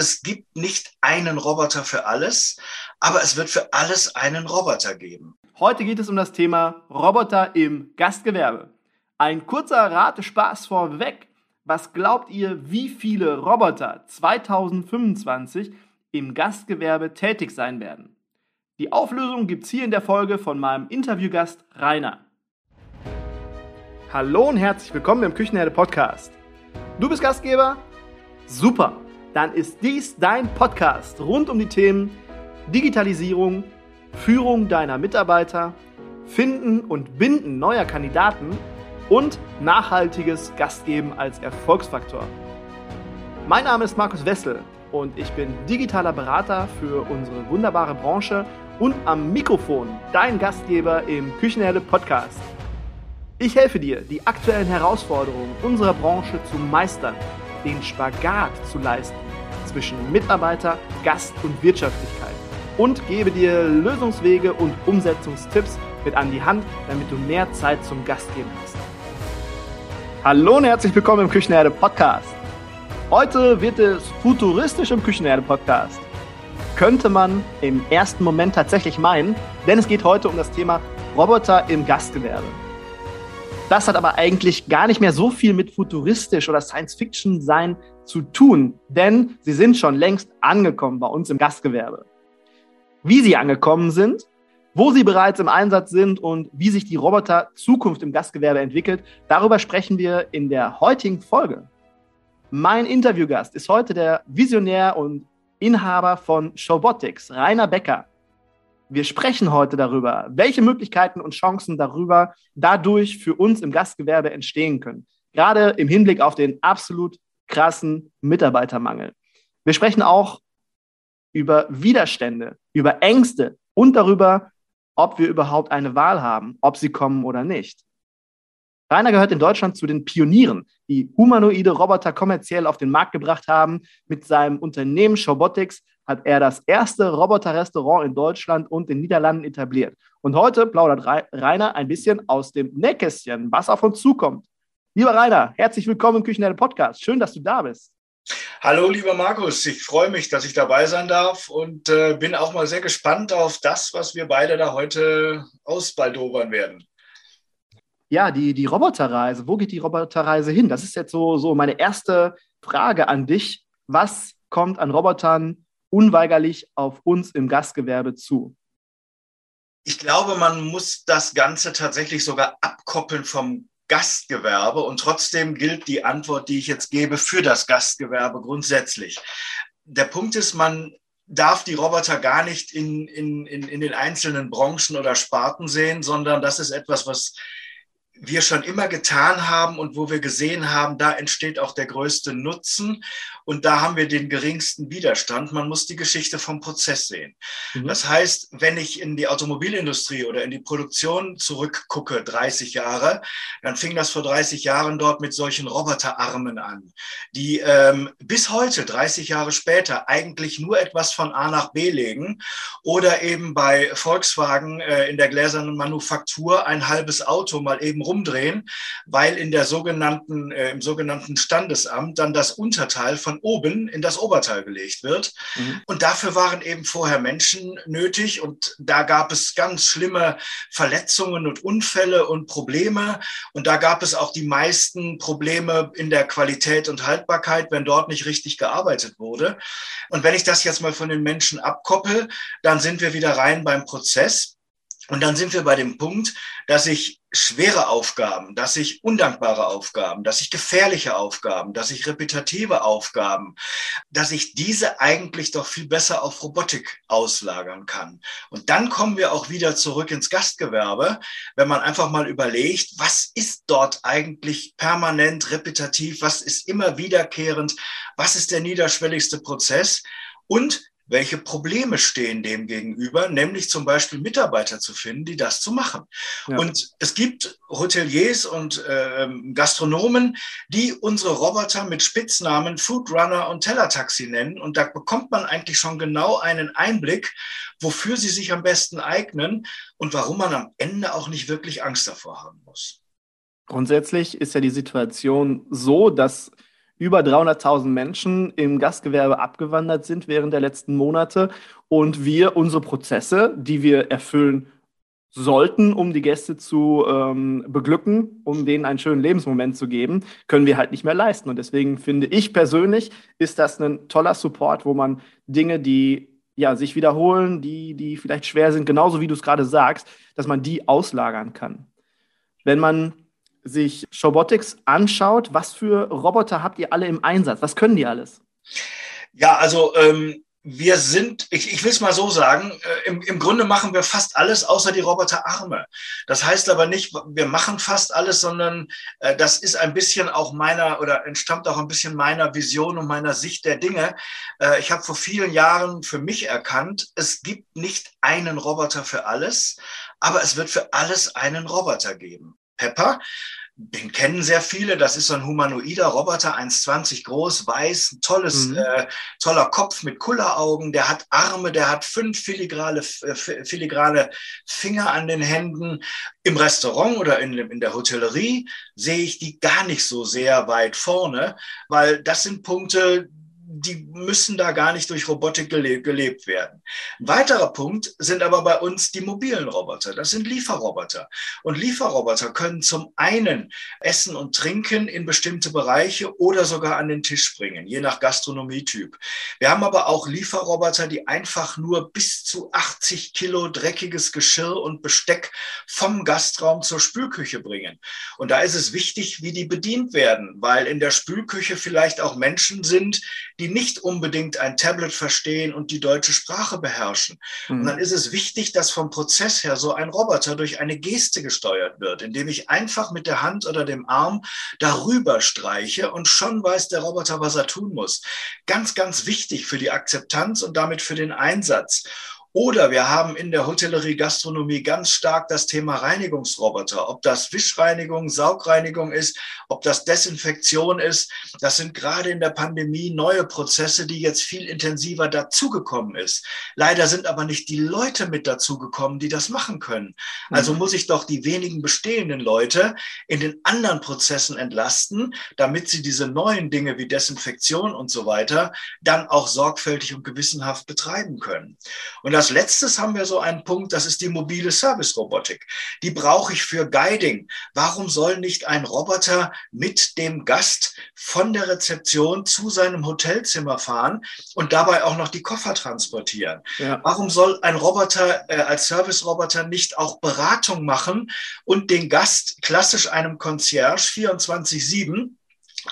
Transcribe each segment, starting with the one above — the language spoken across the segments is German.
es gibt nicht einen Roboter für alles, aber es wird für alles einen Roboter geben. Heute geht es um das Thema Roboter im Gastgewerbe. Ein kurzer Ratespaß vorweg. Was glaubt ihr, wie viele Roboter 2025 im Gastgewerbe tätig sein werden? Die Auflösung gibt es hier in der Folge von meinem Interviewgast Rainer. Hallo und herzlich willkommen im Küchenherde Podcast. Du bist Gastgeber? Super! Dann ist dies dein Podcast rund um die Themen Digitalisierung, Führung deiner Mitarbeiter, Finden und Binden neuer Kandidaten und nachhaltiges Gastgeben als Erfolgsfaktor. Mein Name ist Markus Wessel und ich bin digitaler Berater für unsere wunderbare Branche und am Mikrofon dein Gastgeber im Küchenherde Podcast. Ich helfe dir, die aktuellen Herausforderungen unserer Branche zu meistern, den Spagat zu leisten zwischen Mitarbeiter, Gast und Wirtschaftlichkeit und gebe dir Lösungswege und Umsetzungstipps mit an die Hand, damit du mehr Zeit zum Gastgeben hast. Hallo und herzlich willkommen im Küchenherde Podcast. Heute wird es futuristisch im Küchenherde Podcast. Könnte man im ersten Moment tatsächlich meinen, denn es geht heute um das Thema Roboter im Gastgewerbe. Das hat aber eigentlich gar nicht mehr so viel mit futuristisch oder Science-Fiction sein zu tun, denn sie sind schon längst angekommen bei uns im Gastgewerbe. Wie sie angekommen sind, wo sie bereits im Einsatz sind und wie sich die Roboter Zukunft im Gastgewerbe entwickelt, darüber sprechen wir in der heutigen Folge. Mein Interviewgast ist heute der Visionär und Inhaber von Showbotics, Rainer Becker. Wir sprechen heute darüber, welche Möglichkeiten und Chancen darüber dadurch für uns im Gastgewerbe entstehen können. Gerade im Hinblick auf den absolut krassen Mitarbeitermangel. Wir sprechen auch über Widerstände, über Ängste und darüber, ob wir überhaupt eine Wahl haben, ob sie kommen oder nicht. Rainer gehört in Deutschland zu den Pionieren, die humanoide Roboter kommerziell auf den Markt gebracht haben. Mit seinem Unternehmen Showbotics hat er das erste Roboterrestaurant in Deutschland und den Niederlanden etabliert. Und heute plaudert Rainer ein bisschen aus dem Nähkästchen, was auf uns zukommt. Lieber Rainer, herzlich willkommen im Küchenherde Podcast. Schön, dass du da bist. Hallo, lieber Markus. Ich freue mich, dass ich dabei sein darf und äh, bin auch mal sehr gespannt auf das, was wir beide da heute ausbaldobern werden. Ja, die, die Roboterreise. Wo geht die Roboterreise hin? Das ist jetzt so, so meine erste Frage an dich. Was kommt an Robotern unweigerlich auf uns im Gastgewerbe zu? Ich glaube, man muss das Ganze tatsächlich sogar abkoppeln vom Gastgewerbe und trotzdem gilt die Antwort, die ich jetzt gebe, für das Gastgewerbe grundsätzlich. Der Punkt ist, man darf die Roboter gar nicht in, in, in, in den einzelnen Branchen oder Sparten sehen, sondern das ist etwas, was wir schon immer getan haben und wo wir gesehen haben, da entsteht auch der größte Nutzen und da haben wir den geringsten Widerstand. Man muss die Geschichte vom Prozess sehen. Mhm. Das heißt, wenn ich in die Automobilindustrie oder in die Produktion zurückgucke, 30 Jahre, dann fing das vor 30 Jahren dort mit solchen Roboterarmen an, die ähm, bis heute, 30 Jahre später, eigentlich nur etwas von A nach B legen oder eben bei Volkswagen äh, in der gläsernen Manufaktur ein halbes Auto mal eben rumdrehen, weil in der sogenannten, äh, im sogenannten Standesamt dann das Unterteil von oben in das Oberteil gelegt wird. Mhm. Und dafür waren eben vorher Menschen nötig und da gab es ganz schlimme Verletzungen und Unfälle und Probleme. Und da gab es auch die meisten Probleme in der Qualität und Haltbarkeit, wenn dort nicht richtig gearbeitet wurde. Und wenn ich das jetzt mal von den Menschen abkoppel, dann sind wir wieder rein beim Prozess. Und dann sind wir bei dem Punkt, dass ich schwere Aufgaben, dass ich undankbare Aufgaben, dass ich gefährliche Aufgaben, dass ich repetitive Aufgaben, dass ich diese eigentlich doch viel besser auf Robotik auslagern kann. Und dann kommen wir auch wieder zurück ins Gastgewerbe, wenn man einfach mal überlegt, was ist dort eigentlich permanent, repetitiv, was ist immer wiederkehrend, was ist der niederschwelligste Prozess und welche Probleme stehen dem gegenüber, nämlich zum Beispiel Mitarbeiter zu finden, die das zu machen. Ja. Und es gibt Hoteliers und äh, Gastronomen, die unsere Roboter mit Spitznamen Foodrunner und Tellertaxi nennen. Und da bekommt man eigentlich schon genau einen Einblick, wofür sie sich am besten eignen und warum man am Ende auch nicht wirklich Angst davor haben muss. Grundsätzlich ist ja die Situation so, dass über 300.000 Menschen im Gastgewerbe abgewandert sind während der letzten Monate und wir unsere Prozesse, die wir erfüllen sollten, um die Gäste zu ähm, beglücken, um denen einen schönen Lebensmoment zu geben, können wir halt nicht mehr leisten. Und deswegen finde ich persönlich, ist das ein toller Support, wo man Dinge, die ja, sich wiederholen, die, die vielleicht schwer sind, genauso wie du es gerade sagst, dass man die auslagern kann. Wenn man sich Showbotics anschaut, was für Roboter habt ihr alle im Einsatz? Was können die alles? Ja, also ähm, wir sind, ich, ich will es mal so sagen, äh, im, im Grunde machen wir fast alles außer die Roboterarme. Das heißt aber nicht, wir machen fast alles, sondern äh, das ist ein bisschen auch meiner oder entstammt auch ein bisschen meiner Vision und meiner Sicht der Dinge. Äh, ich habe vor vielen Jahren für mich erkannt, es gibt nicht einen Roboter für alles, aber es wird für alles einen Roboter geben. Pepper den kennen sehr viele. Das ist so ein humanoider Roboter, 1,20 groß, weiß, ein tolles, mhm. äh, toller Kopf mit Kulleraugen. Der hat Arme, der hat fünf filigrane, äh, filigrane Finger an den Händen. Im Restaurant oder in, in der Hotellerie sehe ich die gar nicht so sehr weit vorne, weil das sind Punkte, die müssen da gar nicht durch Robotik gele gelebt werden. Ein weiterer Punkt sind aber bei uns die mobilen Roboter. Das sind Lieferroboter. Und Lieferroboter können zum einen Essen und Trinken in bestimmte Bereiche oder sogar an den Tisch bringen, je nach Gastronomietyp. Wir haben aber auch Lieferroboter, die einfach nur bis zu 80 Kilo dreckiges Geschirr und Besteck vom Gastraum zur Spülküche bringen. Und da ist es wichtig, wie die bedient werden, weil in der Spülküche vielleicht auch Menschen sind, die nicht unbedingt ein Tablet verstehen und die deutsche Sprache beherrschen. Mhm. Und dann ist es wichtig, dass vom Prozess her so ein Roboter durch eine Geste gesteuert wird, indem ich einfach mit der Hand oder dem Arm darüber streiche und schon weiß der Roboter, was er tun muss. Ganz, ganz wichtig für die Akzeptanz und damit für den Einsatz. Oder wir haben in der Hotellerie Gastronomie ganz stark das Thema Reinigungsroboter. Ob das Wischreinigung, Saugreinigung ist, ob das Desinfektion ist. Das sind gerade in der Pandemie neue Prozesse, die jetzt viel intensiver dazugekommen ist. Leider sind aber nicht die Leute mit dazugekommen, die das machen können. Also mhm. muss ich doch die wenigen bestehenden Leute in den anderen Prozessen entlasten, damit sie diese neuen Dinge wie Desinfektion und so weiter dann auch sorgfältig und gewissenhaft betreiben können. Und als letztes haben wir so einen Punkt, das ist die mobile Service-Robotik. Die brauche ich für Guiding. Warum soll nicht ein Roboter mit dem Gast von der Rezeption zu seinem Hotelzimmer fahren und dabei auch noch die Koffer transportieren? Ja. Warum soll ein Roboter äh, als Service-Roboter nicht auch Beratung machen und den Gast klassisch einem Concierge 24-7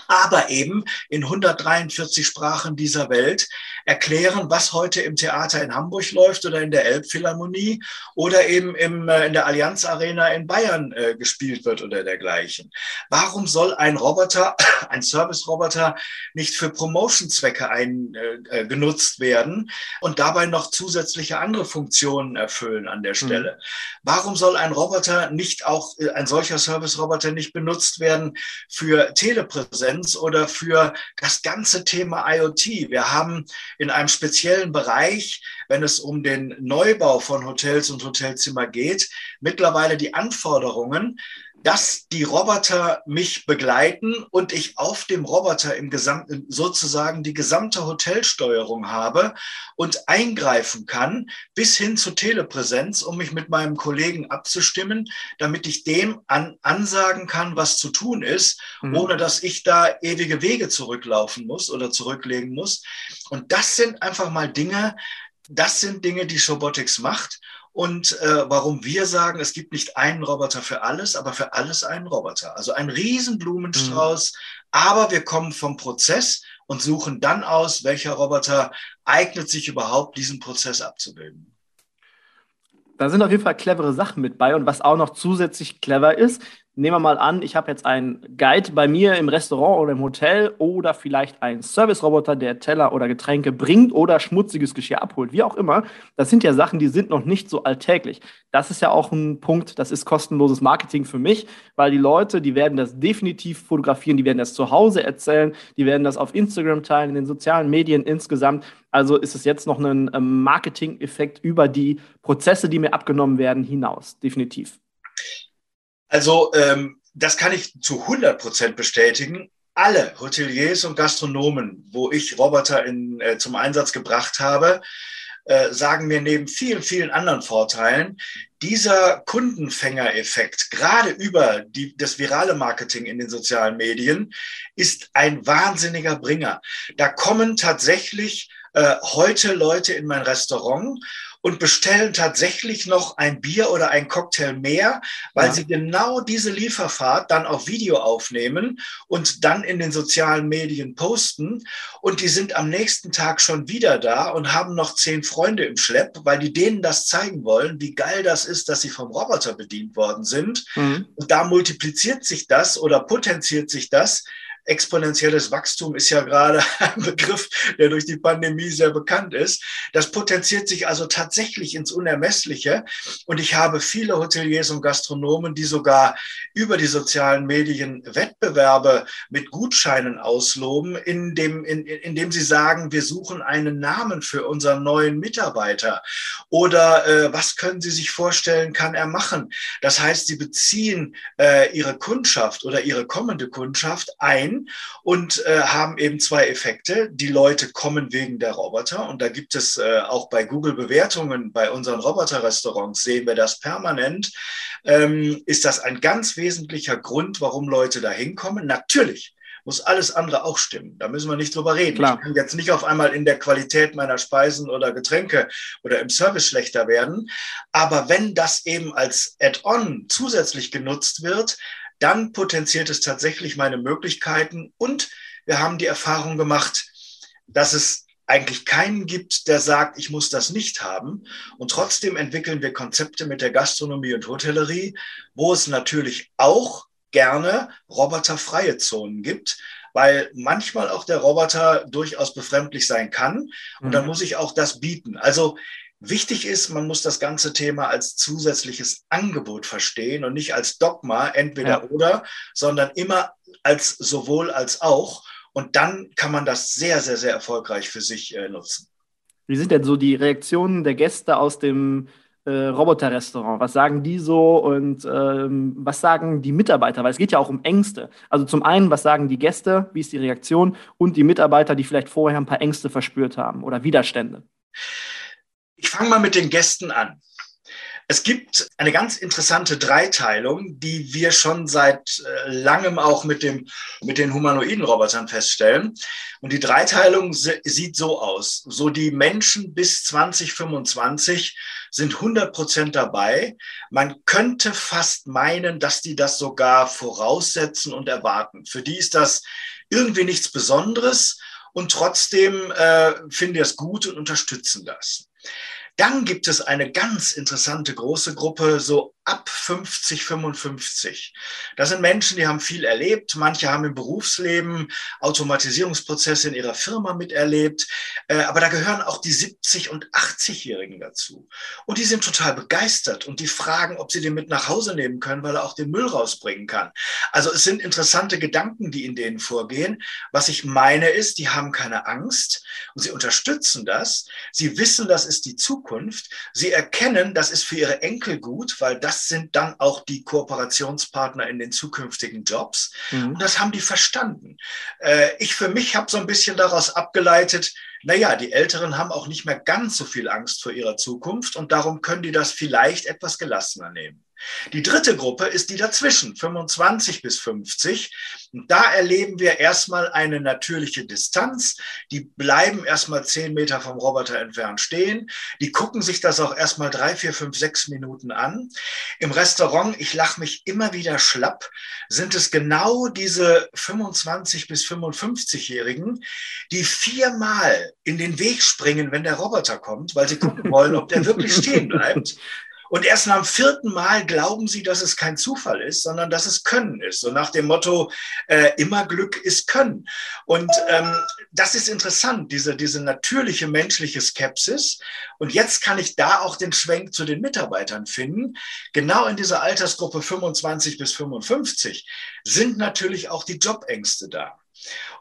aber eben in 143 Sprachen dieser Welt erklären, was heute im Theater in Hamburg läuft oder in der Elbphilharmonie oder eben im, äh, in der Allianz Arena in Bayern äh, gespielt wird oder dergleichen. Warum soll ein Roboter, ein Service-Roboter nicht für Promotion-Zwecke ein, äh, genutzt werden und dabei noch zusätzliche andere Funktionen erfüllen an der hm. Stelle? Mhm. Warum soll ein Roboter nicht auch, äh, ein solcher Service-Roboter nicht benutzt werden für Telepräsenz oder für das ganze Thema IoT? Wir haben in einem speziellen Bereich, wenn es um den Neubau von Hotels und Hotelzimmer geht, mittlerweile die Anforderungen, dass die Roboter mich begleiten und ich auf dem Roboter im gesamten, sozusagen die gesamte Hotelsteuerung habe und eingreifen kann bis hin zu Telepräsenz, um mich mit meinem Kollegen abzustimmen, damit ich dem an, ansagen kann, was zu tun ist, mhm. ohne dass ich da ewige Wege zurücklaufen muss oder zurücklegen muss. Und das sind einfach mal Dinge, das sind Dinge, die Shobotics macht und äh, warum wir sagen, es gibt nicht einen Roboter für alles, aber für alles einen Roboter. Also ein Riesenblumenstrauß, mhm. aber wir kommen vom Prozess und suchen dann aus, welcher Roboter eignet sich überhaupt, diesen Prozess abzubilden. Da sind auf jeden Fall clevere Sachen mit bei. Und was auch noch zusätzlich clever ist, nehmen wir mal an, ich habe jetzt einen Guide bei mir im Restaurant oder im Hotel oder vielleicht einen Service-Roboter, der Teller oder Getränke bringt oder schmutziges Geschirr abholt, wie auch immer. Das sind ja Sachen, die sind noch nicht so alltäglich. Das ist ja auch ein Punkt, das ist kostenloses Marketing für mich, weil die Leute, die werden das definitiv fotografieren, die werden das zu Hause erzählen, die werden das auf Instagram teilen, in den sozialen Medien insgesamt. Also ist es jetzt noch ein ähm, Marketing-Effekt über die Prozesse, die mir abgenommen werden, hinaus. Definitiv. Also ähm, das kann ich zu 100 Prozent bestätigen. alle Hoteliers und Gastronomen, wo ich Roboter in, äh, zum Einsatz gebracht habe, äh, sagen mir neben vielen, vielen anderen Vorteilen, dieser Kundenfängereffekt, gerade über die, das virale Marketing in den sozialen Medien, ist ein wahnsinniger Bringer. Da kommen tatsächlich äh, heute Leute in mein Restaurant und bestellen tatsächlich noch ein Bier oder ein Cocktail mehr, weil ja. sie genau diese Lieferfahrt dann auf Video aufnehmen und dann in den sozialen Medien posten. Und die sind am nächsten Tag schon wieder da und haben noch zehn Freunde im Schlepp, weil die denen das zeigen wollen, wie geil das ist, dass sie vom Roboter bedient worden sind. Mhm. Und da multipliziert sich das oder potenziert sich das exponentielles Wachstum ist ja gerade ein Begriff, der durch die Pandemie sehr bekannt ist. Das potenziert sich also tatsächlich ins Unermessliche. Und ich habe viele Hoteliers und Gastronomen, die sogar über die sozialen Medien Wettbewerbe mit Gutscheinen ausloben, indem, in, indem sie sagen, wir suchen einen Namen für unseren neuen Mitarbeiter. Oder äh, was können Sie sich vorstellen, kann er machen? Das heißt, sie beziehen äh, ihre Kundschaft oder ihre kommende Kundschaft ein und äh, haben eben zwei Effekte. Die Leute kommen wegen der Roboter und da gibt es äh, auch bei Google Bewertungen bei unseren Roboter-Restaurants sehen wir das permanent. Ähm, ist das ein ganz wesentlicher Grund, warum Leute da hinkommen? Natürlich muss alles andere auch stimmen. Da müssen wir nicht drüber reden. Klar. Ich kann jetzt nicht auf einmal in der Qualität meiner Speisen oder Getränke oder im Service schlechter werden. Aber wenn das eben als Add-on zusätzlich genutzt wird, dann potenziert es tatsächlich meine Möglichkeiten. Und wir haben die Erfahrung gemacht, dass es eigentlich keinen gibt, der sagt, ich muss das nicht haben. Und trotzdem entwickeln wir Konzepte mit der Gastronomie und Hotellerie, wo es natürlich auch gerne roboterfreie Zonen gibt, weil manchmal auch der Roboter durchaus befremdlich sein kann. Und dann mhm. muss ich auch das bieten. Also Wichtig ist, man muss das ganze Thema als zusätzliches Angebot verstehen und nicht als Dogma, entweder ja. oder, sondern immer als sowohl als auch. Und dann kann man das sehr, sehr, sehr erfolgreich für sich äh, nutzen. Wie sind denn so die Reaktionen der Gäste aus dem äh, Roboterrestaurant? Was sagen die so und ähm, was sagen die Mitarbeiter? Weil es geht ja auch um Ängste. Also zum einen, was sagen die Gäste, wie ist die Reaktion und die Mitarbeiter, die vielleicht vorher ein paar Ängste verspürt haben oder Widerstände? Ich fange mal mit den Gästen an. Es gibt eine ganz interessante Dreiteilung, die wir schon seit äh, langem auch mit, dem, mit den humanoiden Robotern feststellen. Und die Dreiteilung sieht so aus. So die Menschen bis 2025 sind 100 Prozent dabei. Man könnte fast meinen, dass die das sogar voraussetzen und erwarten. Für die ist das irgendwie nichts Besonderes und trotzdem äh, finden die es gut und unterstützen das. Dann gibt es eine ganz interessante große Gruppe, so ab 50, 55. Das sind Menschen, die haben viel erlebt. Manche haben im Berufsleben Automatisierungsprozesse in ihrer Firma miterlebt. Äh, aber da gehören auch die 70- und 80-Jährigen dazu. Und die sind total begeistert und die fragen, ob sie den mit nach Hause nehmen können, weil er auch den Müll rausbringen kann. Also es sind interessante Gedanken, die in denen vorgehen. Was ich meine ist, die haben keine Angst und sie unterstützen das. Sie wissen, das ist die Zukunft. Sie erkennen, das ist für ihre Enkel gut, weil das das sind dann auch die Kooperationspartner in den zukünftigen Jobs. Mhm. Und das haben die verstanden. Äh, ich für mich habe so ein bisschen daraus abgeleitet, naja, die Älteren haben auch nicht mehr ganz so viel Angst vor ihrer Zukunft und darum können die das vielleicht etwas gelassener nehmen. Die dritte Gruppe ist die dazwischen, 25 bis 50. Und da erleben wir erstmal eine natürliche Distanz. Die bleiben erstmal zehn Meter vom Roboter entfernt stehen. Die gucken sich das auch erstmal drei, vier, fünf, sechs Minuten an. Im Restaurant, ich lache mich immer wieder schlapp, sind es genau diese 25 bis 55-Jährigen, die viermal in den Weg springen, wenn der Roboter kommt, weil sie gucken wollen, ob der wirklich stehen bleibt. Und erst nach dem vierten Mal glauben sie, dass es kein Zufall ist, sondern dass es Können ist. So nach dem Motto, äh, immer Glück ist Können. Und ähm, das ist interessant, diese, diese natürliche menschliche Skepsis. Und jetzt kann ich da auch den Schwenk zu den Mitarbeitern finden. Genau in dieser Altersgruppe 25 bis 55 sind natürlich auch die Jobängste da.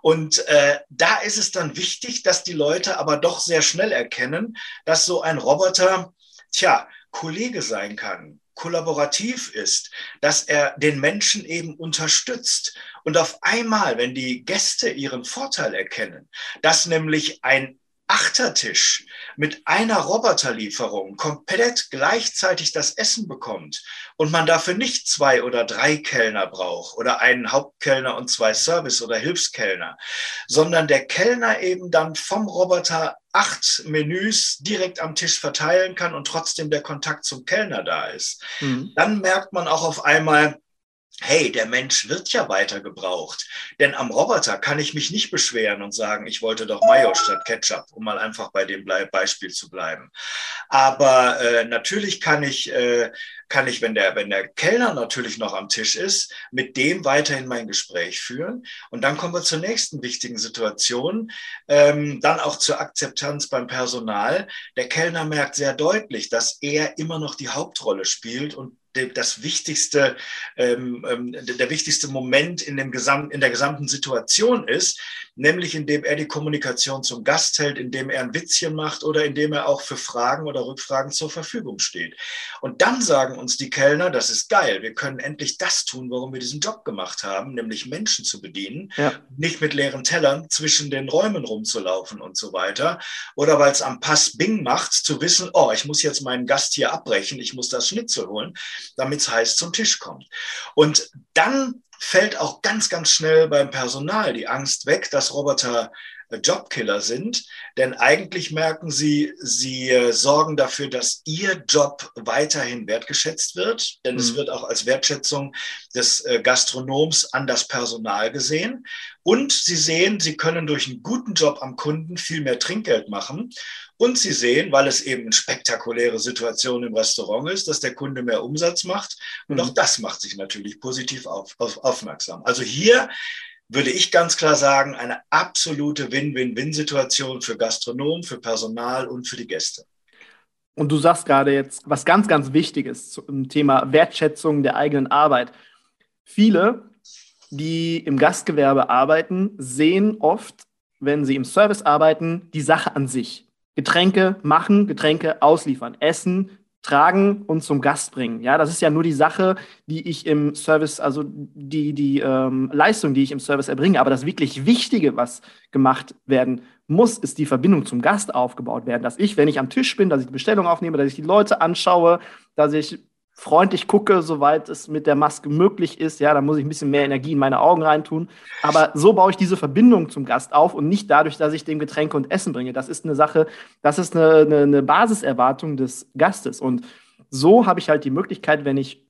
Und äh, da ist es dann wichtig, dass die Leute aber doch sehr schnell erkennen, dass so ein Roboter, tja, Kollege sein kann, kollaborativ ist, dass er den Menschen eben unterstützt. Und auf einmal, wenn die Gäste ihren Vorteil erkennen, dass nämlich ein Achtertisch mit einer Roboterlieferung komplett gleichzeitig das Essen bekommt und man dafür nicht zwei oder drei Kellner braucht oder einen Hauptkellner und zwei Service- oder Hilfskellner, sondern der Kellner eben dann vom Roboter acht Menüs direkt am Tisch verteilen kann und trotzdem der Kontakt zum Kellner da ist, mhm. dann merkt man auch auf einmal, hey, der Mensch wird ja weiter gebraucht. Denn am Roboter kann ich mich nicht beschweren und sagen, ich wollte doch Mayo statt Ketchup, um mal einfach bei dem Beispiel zu bleiben. Aber äh, natürlich kann ich, äh, kann ich, wenn der, wenn der Kellner natürlich noch am Tisch ist, mit dem weiterhin mein Gespräch führen. Und dann kommen wir zur nächsten wichtigen Situation, ähm, dann auch zur Akzeptanz beim Personal. Der Kellner merkt sehr deutlich, dass er immer noch die Hauptrolle spielt und das wichtigste, ähm, ähm der wichtigste Moment in, dem Gesam in der gesamten Situation ist, nämlich indem er die Kommunikation zum Gast hält, indem er ein Witzchen macht oder indem er auch für Fragen oder Rückfragen zur Verfügung steht. Und dann sagen uns die Kellner, das ist geil, wir können endlich das tun, warum wir diesen Job gemacht haben, nämlich Menschen zu bedienen, ja. nicht mit leeren Tellern zwischen den Räumen rumzulaufen und so weiter. Oder weil es am Pass Bing macht, zu wissen, oh, ich muss jetzt meinen Gast hier abbrechen, ich muss das Schnitzel holen, damit es heiß zum Tisch kommt. Und dann fällt auch ganz, ganz schnell beim Personal die Angst weg, dass Roboter äh, Jobkiller sind, denn eigentlich merken sie, sie äh, sorgen dafür, dass ihr Job weiterhin wertgeschätzt wird, denn mhm. es wird auch als Wertschätzung des äh, Gastronoms an das Personal gesehen. Und sie sehen, sie können durch einen guten Job am Kunden viel mehr Trinkgeld machen. Und sie sehen, weil es eben eine spektakuläre Situation im Restaurant ist, dass der Kunde mehr Umsatz macht. Und mhm. auch das macht sich natürlich positiv auf, auf, aufmerksam. Also hier würde ich ganz klar sagen, eine absolute Win-Win-Win-Situation für Gastronomen, für Personal und für die Gäste. Und du sagst gerade jetzt was ganz, ganz Wichtiges zum Thema Wertschätzung der eigenen Arbeit. Viele, die im Gastgewerbe arbeiten, sehen oft, wenn sie im Service arbeiten, die Sache an sich. Getränke machen, Getränke ausliefern, essen, tragen und zum Gast bringen. Ja, das ist ja nur die Sache, die ich im Service, also die, die ähm, Leistung, die ich im Service erbringe. Aber das wirklich Wichtige, was gemacht werden muss, ist die Verbindung zum Gast aufgebaut werden. Dass ich, wenn ich am Tisch bin, dass ich die Bestellung aufnehme, dass ich die Leute anschaue, dass ich freundlich gucke, soweit es mit der Maske möglich ist. Ja, da muss ich ein bisschen mehr Energie in meine Augen reintun. Aber so baue ich diese Verbindung zum Gast auf und nicht dadurch, dass ich dem Getränke und Essen bringe. Das ist eine Sache, das ist eine, eine, eine Basiserwartung des Gastes. Und so habe ich halt die Möglichkeit, wenn ich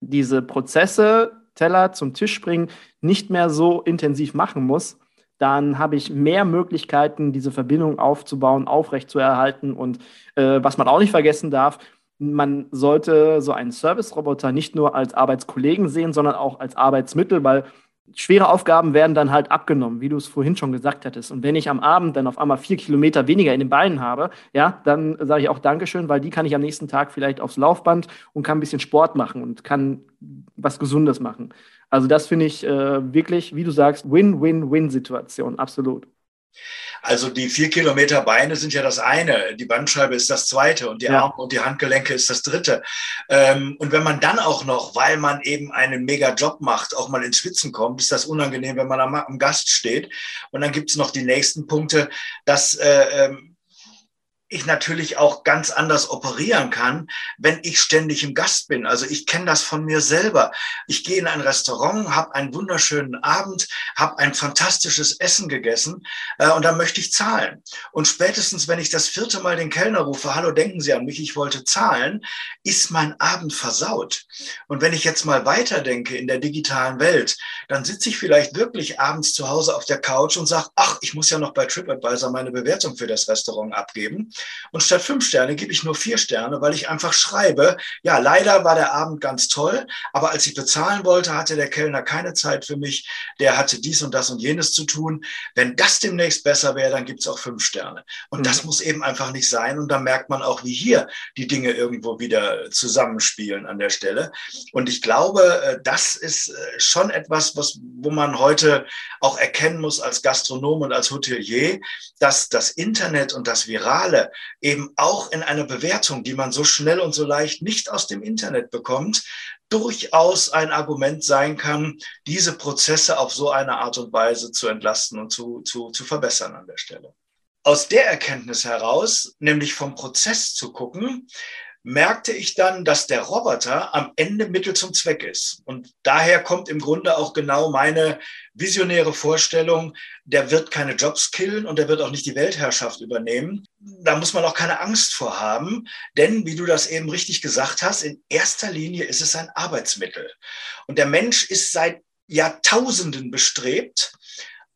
diese Prozesse, Teller zum Tisch bringen, nicht mehr so intensiv machen muss, dann habe ich mehr Möglichkeiten, diese Verbindung aufzubauen, aufrechtzuerhalten. Und äh, was man auch nicht vergessen darf, man sollte so einen Service-Roboter nicht nur als Arbeitskollegen sehen, sondern auch als Arbeitsmittel, weil schwere Aufgaben werden dann halt abgenommen, wie du es vorhin schon gesagt hattest. Und wenn ich am Abend dann auf einmal vier Kilometer weniger in den Beinen habe, ja, dann sage ich auch Dankeschön, weil die kann ich am nächsten Tag vielleicht aufs Laufband und kann ein bisschen Sport machen und kann was Gesundes machen. Also das finde ich äh, wirklich, wie du sagst, Win-Win-Win-Situation, absolut. Also die vier Kilometer Beine sind ja das eine, die Bandscheibe ist das zweite und die ja. Arme und die Handgelenke ist das dritte. Ähm, und wenn man dann auch noch, weil man eben einen mega Job macht, auch mal ins Schwitzen kommt, ist das unangenehm, wenn man am, Gast steht. Und dann gibt es noch die nächsten Punkte, dass äh, ähm, ich natürlich auch ganz anders operieren kann, wenn ich ständig im Gast bin. Also ich kenne das von mir selber. Ich gehe in ein Restaurant, habe einen wunderschönen Abend, habe ein fantastisches Essen gegessen äh, und dann möchte ich zahlen. Und spätestens, wenn ich das vierte Mal den Kellner rufe, hallo, denken Sie an mich, ich wollte zahlen, ist mein Abend versaut. Und wenn ich jetzt mal weiterdenke in der digitalen Welt, dann sitze ich vielleicht wirklich abends zu Hause auf der Couch und sage, ach, ich muss ja noch bei TripAdvisor meine Bewertung für das Restaurant abgeben. Und statt fünf Sterne gebe ich nur vier Sterne, weil ich einfach schreibe, ja, leider war der Abend ganz toll, aber als ich bezahlen wollte, hatte der Kellner keine Zeit für mich. Der hatte dies und das und jenes zu tun. Wenn das demnächst besser wäre, dann gibt es auch fünf Sterne. Und mhm. das muss eben einfach nicht sein. Und da merkt man auch, wie hier die Dinge irgendwo wieder zusammenspielen an der Stelle. Und ich glaube, äh, das ist äh, schon etwas, was, wo man heute auch erkennen muss als Gastronom und als Hotelier, dass das Internet und das Virale Eben auch in einer Bewertung, die man so schnell und so leicht nicht aus dem Internet bekommt, durchaus ein Argument sein kann, diese Prozesse auf so eine Art und Weise zu entlasten und zu, zu, zu verbessern an der Stelle. Aus der Erkenntnis heraus, nämlich vom Prozess zu gucken, merkte ich dann, dass der Roboter am Ende Mittel zum Zweck ist. Und daher kommt im Grunde auch genau meine visionäre Vorstellung, der wird keine Jobs killen und der wird auch nicht die Weltherrschaft übernehmen. Da muss man auch keine Angst vor haben, denn wie du das eben richtig gesagt hast, in erster Linie ist es ein Arbeitsmittel. Und der Mensch ist seit Jahrtausenden bestrebt,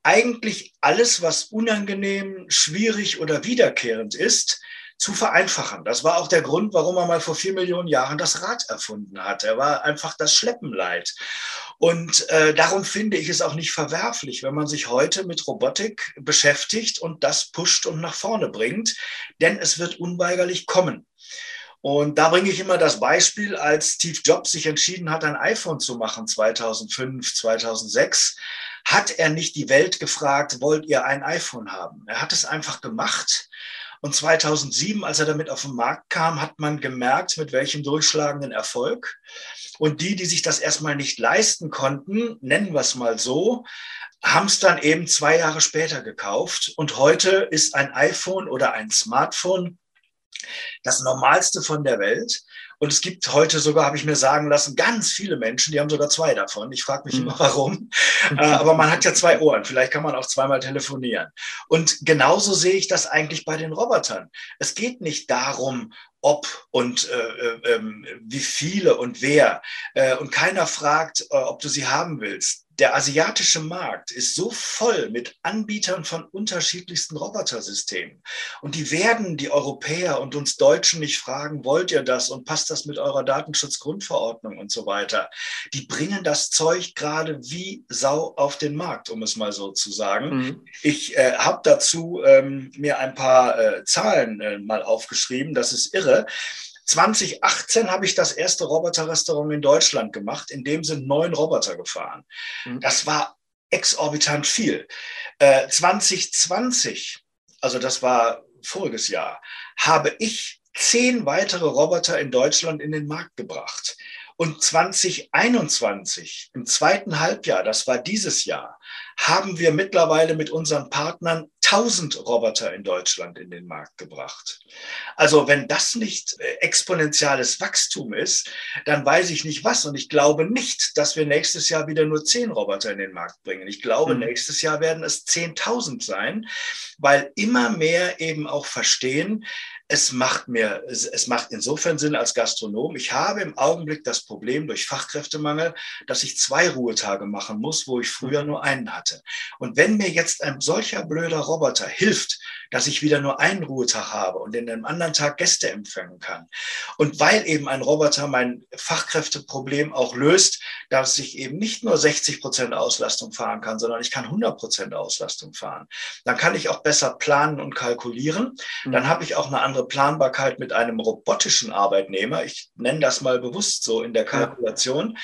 eigentlich alles, was unangenehm, schwierig oder wiederkehrend ist, zu vereinfachen. Das war auch der Grund, warum er mal vor vier Millionen Jahren das Rad erfunden hat. Er war einfach das Schleppenleid. Und äh, darum finde ich es auch nicht verwerflich, wenn man sich heute mit Robotik beschäftigt und das pusht und nach vorne bringt, denn es wird unweigerlich kommen. Und da bringe ich immer das Beispiel, als Steve Jobs sich entschieden hat, ein iPhone zu machen 2005, 2006, hat er nicht die Welt gefragt, wollt ihr ein iPhone haben? Er hat es einfach gemacht und 2007, als er damit auf den Markt kam, hat man gemerkt, mit welchem durchschlagenden Erfolg. Und die, die sich das erstmal nicht leisten konnten, nennen wir es mal so, haben es dann eben zwei Jahre später gekauft. Und heute ist ein iPhone oder ein Smartphone das Normalste von der Welt. Und es gibt heute sogar, habe ich mir sagen lassen, ganz viele Menschen, die haben sogar zwei davon. Ich frage mich mhm. immer, warum. Äh, aber man hat ja zwei Ohren. Vielleicht kann man auch zweimal telefonieren. Und genauso sehe ich das eigentlich bei den Robotern. Es geht nicht darum, ob und äh, äh, ähm, wie viele und wer. Äh, und keiner fragt, äh, ob du sie haben willst der asiatische Markt ist so voll mit Anbietern von unterschiedlichsten Robotersystemen. Und die werden die Europäer und uns Deutschen nicht fragen, wollt ihr das und passt das mit eurer Datenschutzgrundverordnung und so weiter. Die bringen das Zeug gerade wie Sau auf den Markt, um es mal so zu sagen. Mhm. Ich äh, habe dazu ähm, mir ein paar äh, Zahlen äh, mal aufgeschrieben. Das ist irre. 2018 habe ich das erste Roboterrestaurant in Deutschland gemacht. In dem sind neun Roboter gefahren. Mhm. Das war exorbitant viel. Äh, 2020, also das war voriges Jahr, habe ich zehn weitere Roboter in Deutschland in den Markt gebracht. Und 2021, im zweiten Halbjahr, das war dieses Jahr, haben wir mittlerweile mit unseren Partnern 1000 Roboter in Deutschland in den Markt gebracht. Also wenn das nicht äh, exponentielles Wachstum ist, dann weiß ich nicht was. Und ich glaube nicht, dass wir nächstes Jahr wieder nur 10 Roboter in den Markt bringen. Ich glaube, mhm. nächstes Jahr werden es 10.000 sein, weil immer mehr eben auch verstehen, es macht mir, es macht insofern Sinn als Gastronom. Ich habe im Augenblick das Problem durch Fachkräftemangel, dass ich zwei Ruhetage machen muss, wo ich früher nur einen hatte. Und wenn mir jetzt ein solcher blöder Roboter hilft, dass ich wieder nur einen Ruhetag habe und in einem anderen Tag Gäste empfangen kann. Und weil eben ein Roboter mein Fachkräfteproblem auch löst, dass ich eben nicht nur 60 Prozent Auslastung fahren kann, sondern ich kann 100 Prozent Auslastung fahren. Dann kann ich auch besser planen und kalkulieren. Dann mhm. habe ich auch eine andere Planbarkeit mit einem robotischen Arbeitnehmer. Ich nenne das mal bewusst so in der Kalkulation.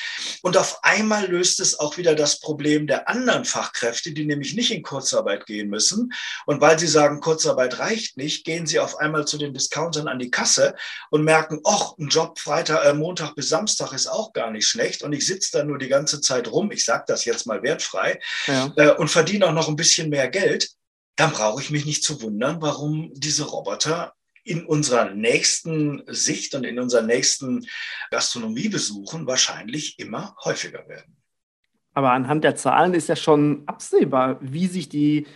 Und auf einmal löst es auch wieder das Problem der anderen Fachkräfte, die nämlich nicht in Kurzarbeit gehen müssen. Und weil sie sagen, Kurzarbeit reicht nicht, gehen sie auf einmal zu den Discountern an die Kasse und merken, ach, ein Job Freitag, äh, Montag bis Samstag ist auch gar nicht schlecht und ich sitze da nur die ganze Zeit rum, ich sage das jetzt mal wertfrei, ja. äh, und verdiene auch noch ein bisschen mehr Geld, dann brauche ich mich nicht zu wundern, warum diese Roboter in unserer nächsten Sicht und in unseren nächsten Gastronomiebesuchen wahrscheinlich immer häufiger werden. Aber anhand der Zahlen ist ja schon absehbar, wie sich die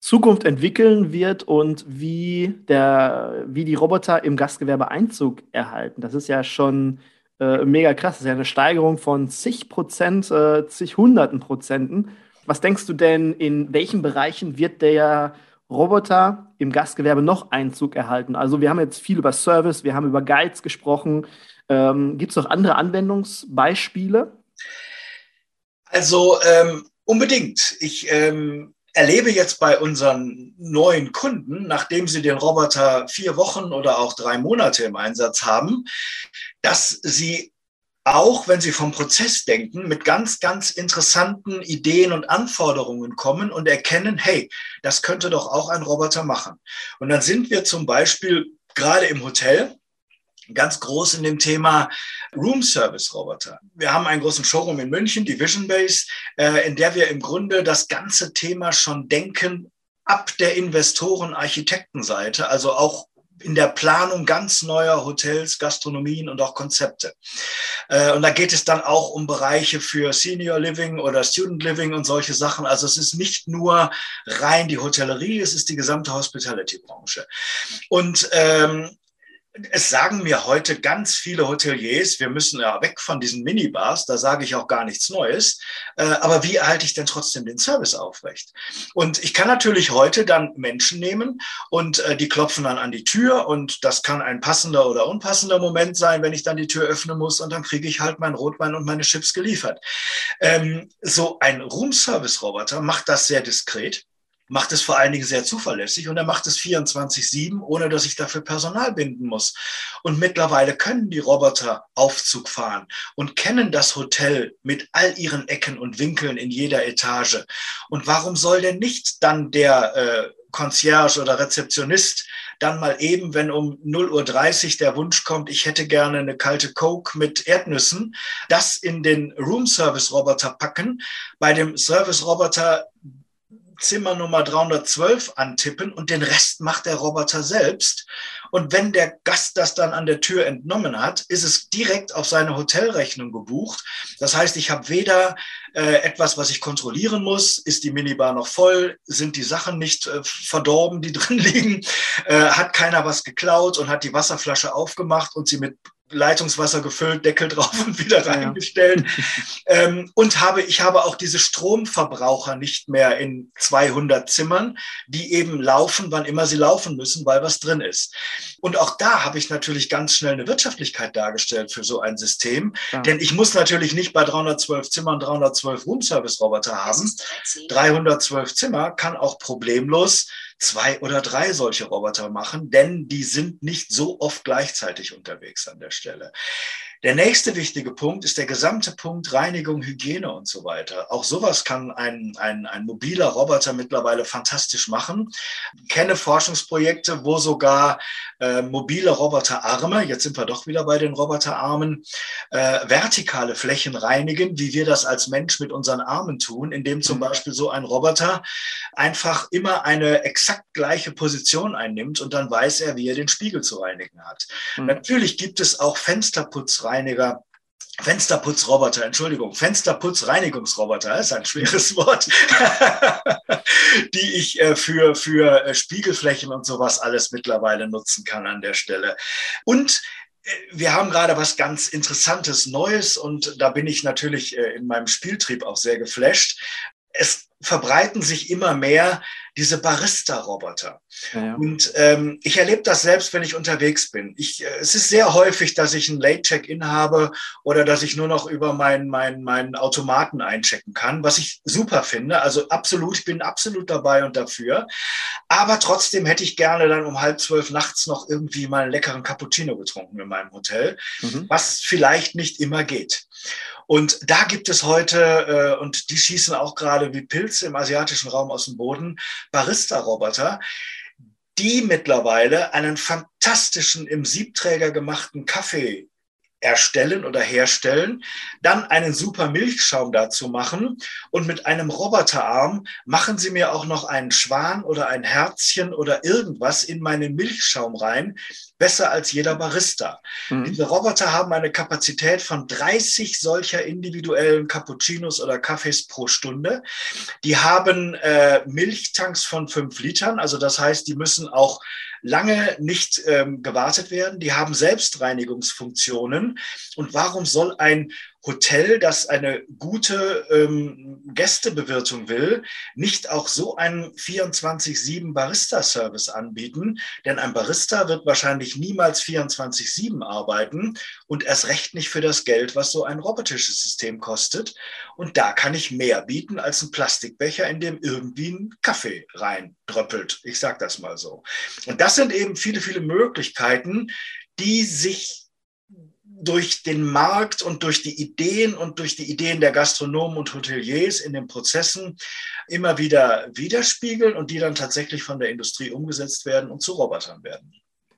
Zukunft entwickeln wird und wie, der, wie die Roboter im Gastgewerbe Einzug erhalten. Das ist ja schon äh, mega krass. Das ist ja eine Steigerung von zig Prozent, äh, zig Hunderten Prozenten. Was denkst du denn, in welchen Bereichen wird der Roboter im Gastgewerbe noch Einzug erhalten? Also wir haben jetzt viel über Service, wir haben über Guides gesprochen. Ähm, Gibt es noch andere Anwendungsbeispiele? Also ähm, unbedingt. Ich ähm, erlebe jetzt bei unseren neuen Kunden, nachdem sie den Roboter vier Wochen oder auch drei Monate im Einsatz haben, dass sie auch wenn sie vom Prozess denken, mit ganz, ganz interessanten Ideen und Anforderungen kommen und erkennen, hey, das könnte doch auch ein Roboter machen. Und dann sind wir zum Beispiel gerade im Hotel ganz groß in dem Thema Room Service Roboter. Wir haben einen großen Showroom in München, die Vision Base, äh, in der wir im Grunde das ganze Thema schon denken ab der Investoren-Architektenseite, also auch in der Planung ganz neuer Hotels, Gastronomien und auch Konzepte. Äh, und da geht es dann auch um Bereiche für Senior Living oder Student Living und solche Sachen. Also es ist nicht nur rein die Hotellerie, es ist die gesamte Hospitality-Branche. Und ähm, es sagen mir heute ganz viele Hoteliers, wir müssen ja weg von diesen Minibars, da sage ich auch gar nichts Neues. Äh, aber wie erhalte ich denn trotzdem den Service aufrecht? Und ich kann natürlich heute dann Menschen nehmen und äh, die klopfen dann an die Tür und das kann ein passender oder unpassender Moment sein, wenn ich dann die Tür öffnen muss und dann kriege ich halt mein Rotwein und meine Chips geliefert. Ähm, so ein Room-Service-Roboter macht das sehr diskret macht es vor allen Dingen sehr zuverlässig und er macht es 24-7, ohne dass ich dafür Personal binden muss. Und mittlerweile können die Roboter Aufzug fahren und kennen das Hotel mit all ihren Ecken und Winkeln in jeder Etage. Und warum soll denn nicht dann der äh, Concierge oder Rezeptionist dann mal eben, wenn um 0.30 Uhr der Wunsch kommt, ich hätte gerne eine kalte Coke mit Erdnüssen, das in den Room Service Roboter packen. Bei dem Service Zimmer Nummer 312 antippen und den Rest macht der Roboter selbst. Und wenn der Gast das dann an der Tür entnommen hat, ist es direkt auf seine Hotelrechnung gebucht. Das heißt, ich habe weder äh, etwas, was ich kontrollieren muss, ist die Minibar noch voll, sind die Sachen nicht äh, verdorben, die drin liegen, äh, hat keiner was geklaut und hat die Wasserflasche aufgemacht und sie mit Leitungswasser gefüllt, Deckel drauf und wieder reingestellt. Ja. ähm, und habe, ich habe auch diese Stromverbraucher nicht mehr in 200 Zimmern, die eben laufen, wann immer sie laufen müssen, weil was drin ist. Und auch da habe ich natürlich ganz schnell eine Wirtschaftlichkeit dargestellt für so ein System. Ja. Denn ich muss natürlich nicht bei 312 Zimmern 312 Roomservice-Roboter haben. 312 Zimmer kann auch problemlos zwei oder drei solche Roboter machen, denn die sind nicht so oft gleichzeitig unterwegs an der Stelle. Der nächste wichtige Punkt ist der gesamte Punkt Reinigung, Hygiene und so weiter. Auch sowas kann ein, ein, ein mobiler Roboter mittlerweile fantastisch machen. Ich kenne Forschungsprojekte, wo sogar äh, mobile Roboterarme, jetzt sind wir doch wieder bei den Roboterarmen, äh, vertikale Flächen reinigen, wie wir das als Mensch mit unseren Armen tun, indem zum mhm. Beispiel so ein Roboter einfach immer eine exakt gleiche Position einnimmt und dann weiß er, wie er den Spiegel zu reinigen hat. Mhm. Natürlich gibt es auch Fensterputzreiniger Fensterputzreiniger, Fensterputzroboter, Entschuldigung, Fensterputzreinigungsroboter ist ein schweres Wort, die ich äh, für, für äh, Spiegelflächen und sowas alles mittlerweile nutzen kann an der Stelle. Und äh, wir haben gerade was ganz Interessantes Neues und da bin ich natürlich in meinem Spieltrieb auch sehr geflasht. Es verbreiten sich immer mehr diese Barista-Roboter. Ja, ja. Und ähm, ich erlebe das selbst, wenn ich unterwegs bin. Ich, äh, es ist sehr häufig, dass ich ein Late-Check-In habe oder dass ich nur noch über meinen mein, mein Automaten einchecken kann, was ich super finde. Also absolut, ich bin absolut dabei und dafür. Aber trotzdem hätte ich gerne dann um halb zwölf nachts noch irgendwie mal einen leckeren Cappuccino getrunken in meinem Hotel, mhm. was vielleicht nicht immer geht. Und da gibt es heute, äh, und die schießen auch gerade wie Pilze im asiatischen Raum aus dem Boden, Barista-Roboter, die mittlerweile einen fantastischen im Siebträger gemachten Kaffee erstellen oder herstellen, dann einen super Milchschaum dazu machen und mit einem Roboterarm machen Sie mir auch noch einen Schwan oder ein Herzchen oder irgendwas in meinen Milchschaum rein, besser als jeder Barista. Mhm. Diese Roboter haben eine Kapazität von 30 solcher individuellen Cappuccinos oder Kaffees pro Stunde. Die haben äh, Milchtanks von fünf Litern, also das heißt, die müssen auch lange nicht ähm, gewartet werden. Die haben Selbstreinigungsfunktionen. Und warum soll ein Hotel, das eine gute ähm, Gästebewirtung will, nicht auch so einen 24-7 Barista-Service anbieten? Denn ein Barista wird wahrscheinlich niemals 24-7 arbeiten und erst recht nicht für das Geld, was so ein robotisches System kostet. Und da kann ich mehr bieten als ein Plastikbecher, in dem irgendwie ein Kaffee reindröppelt. Ich sage das mal so. Und das sind eben viele, viele Möglichkeiten, die sich durch den Markt und durch die Ideen und durch die Ideen der Gastronomen und Hoteliers in den Prozessen immer wieder widerspiegeln und die dann tatsächlich von der Industrie umgesetzt werden und zu Robotern werden.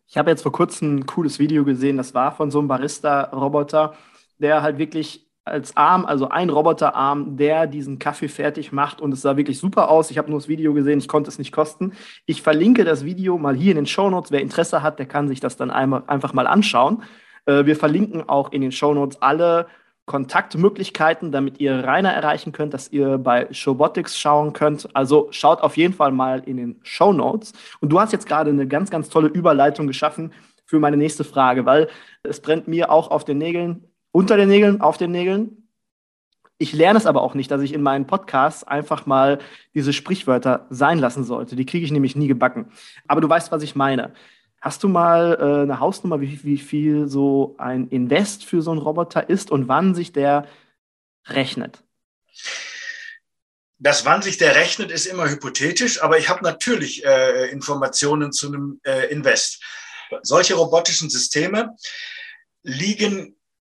Ich habe jetzt vor kurzem ein cooles Video gesehen, das war von so einem Barista-Roboter, der halt wirklich als Arm, also ein Roboterarm, der diesen Kaffee fertig macht und es sah wirklich super aus. Ich habe nur das Video gesehen, ich konnte es nicht kosten. Ich verlinke das Video mal hier in den Show Notes. Wer Interesse hat, der kann sich das dann einmal, einfach mal anschauen. Äh, wir verlinken auch in den Show Notes alle Kontaktmöglichkeiten, damit ihr Rainer erreichen könnt, dass ihr bei Showbotics schauen könnt. Also schaut auf jeden Fall mal in den Show Notes. Und du hast jetzt gerade eine ganz, ganz tolle Überleitung geschaffen für meine nächste Frage, weil es brennt mir auch auf den Nägeln, unter den Nägeln, auf den Nägeln. Ich lerne es aber auch nicht, dass ich in meinen Podcasts einfach mal diese Sprichwörter sein lassen sollte. Die kriege ich nämlich nie gebacken. Aber du weißt, was ich meine. Hast du mal äh, eine Hausnummer, wie, wie viel so ein Invest für so einen Roboter ist und wann sich der rechnet? Das, wann sich der rechnet, ist immer hypothetisch, aber ich habe natürlich äh, Informationen zu einem äh, Invest. Solche robotischen Systeme liegen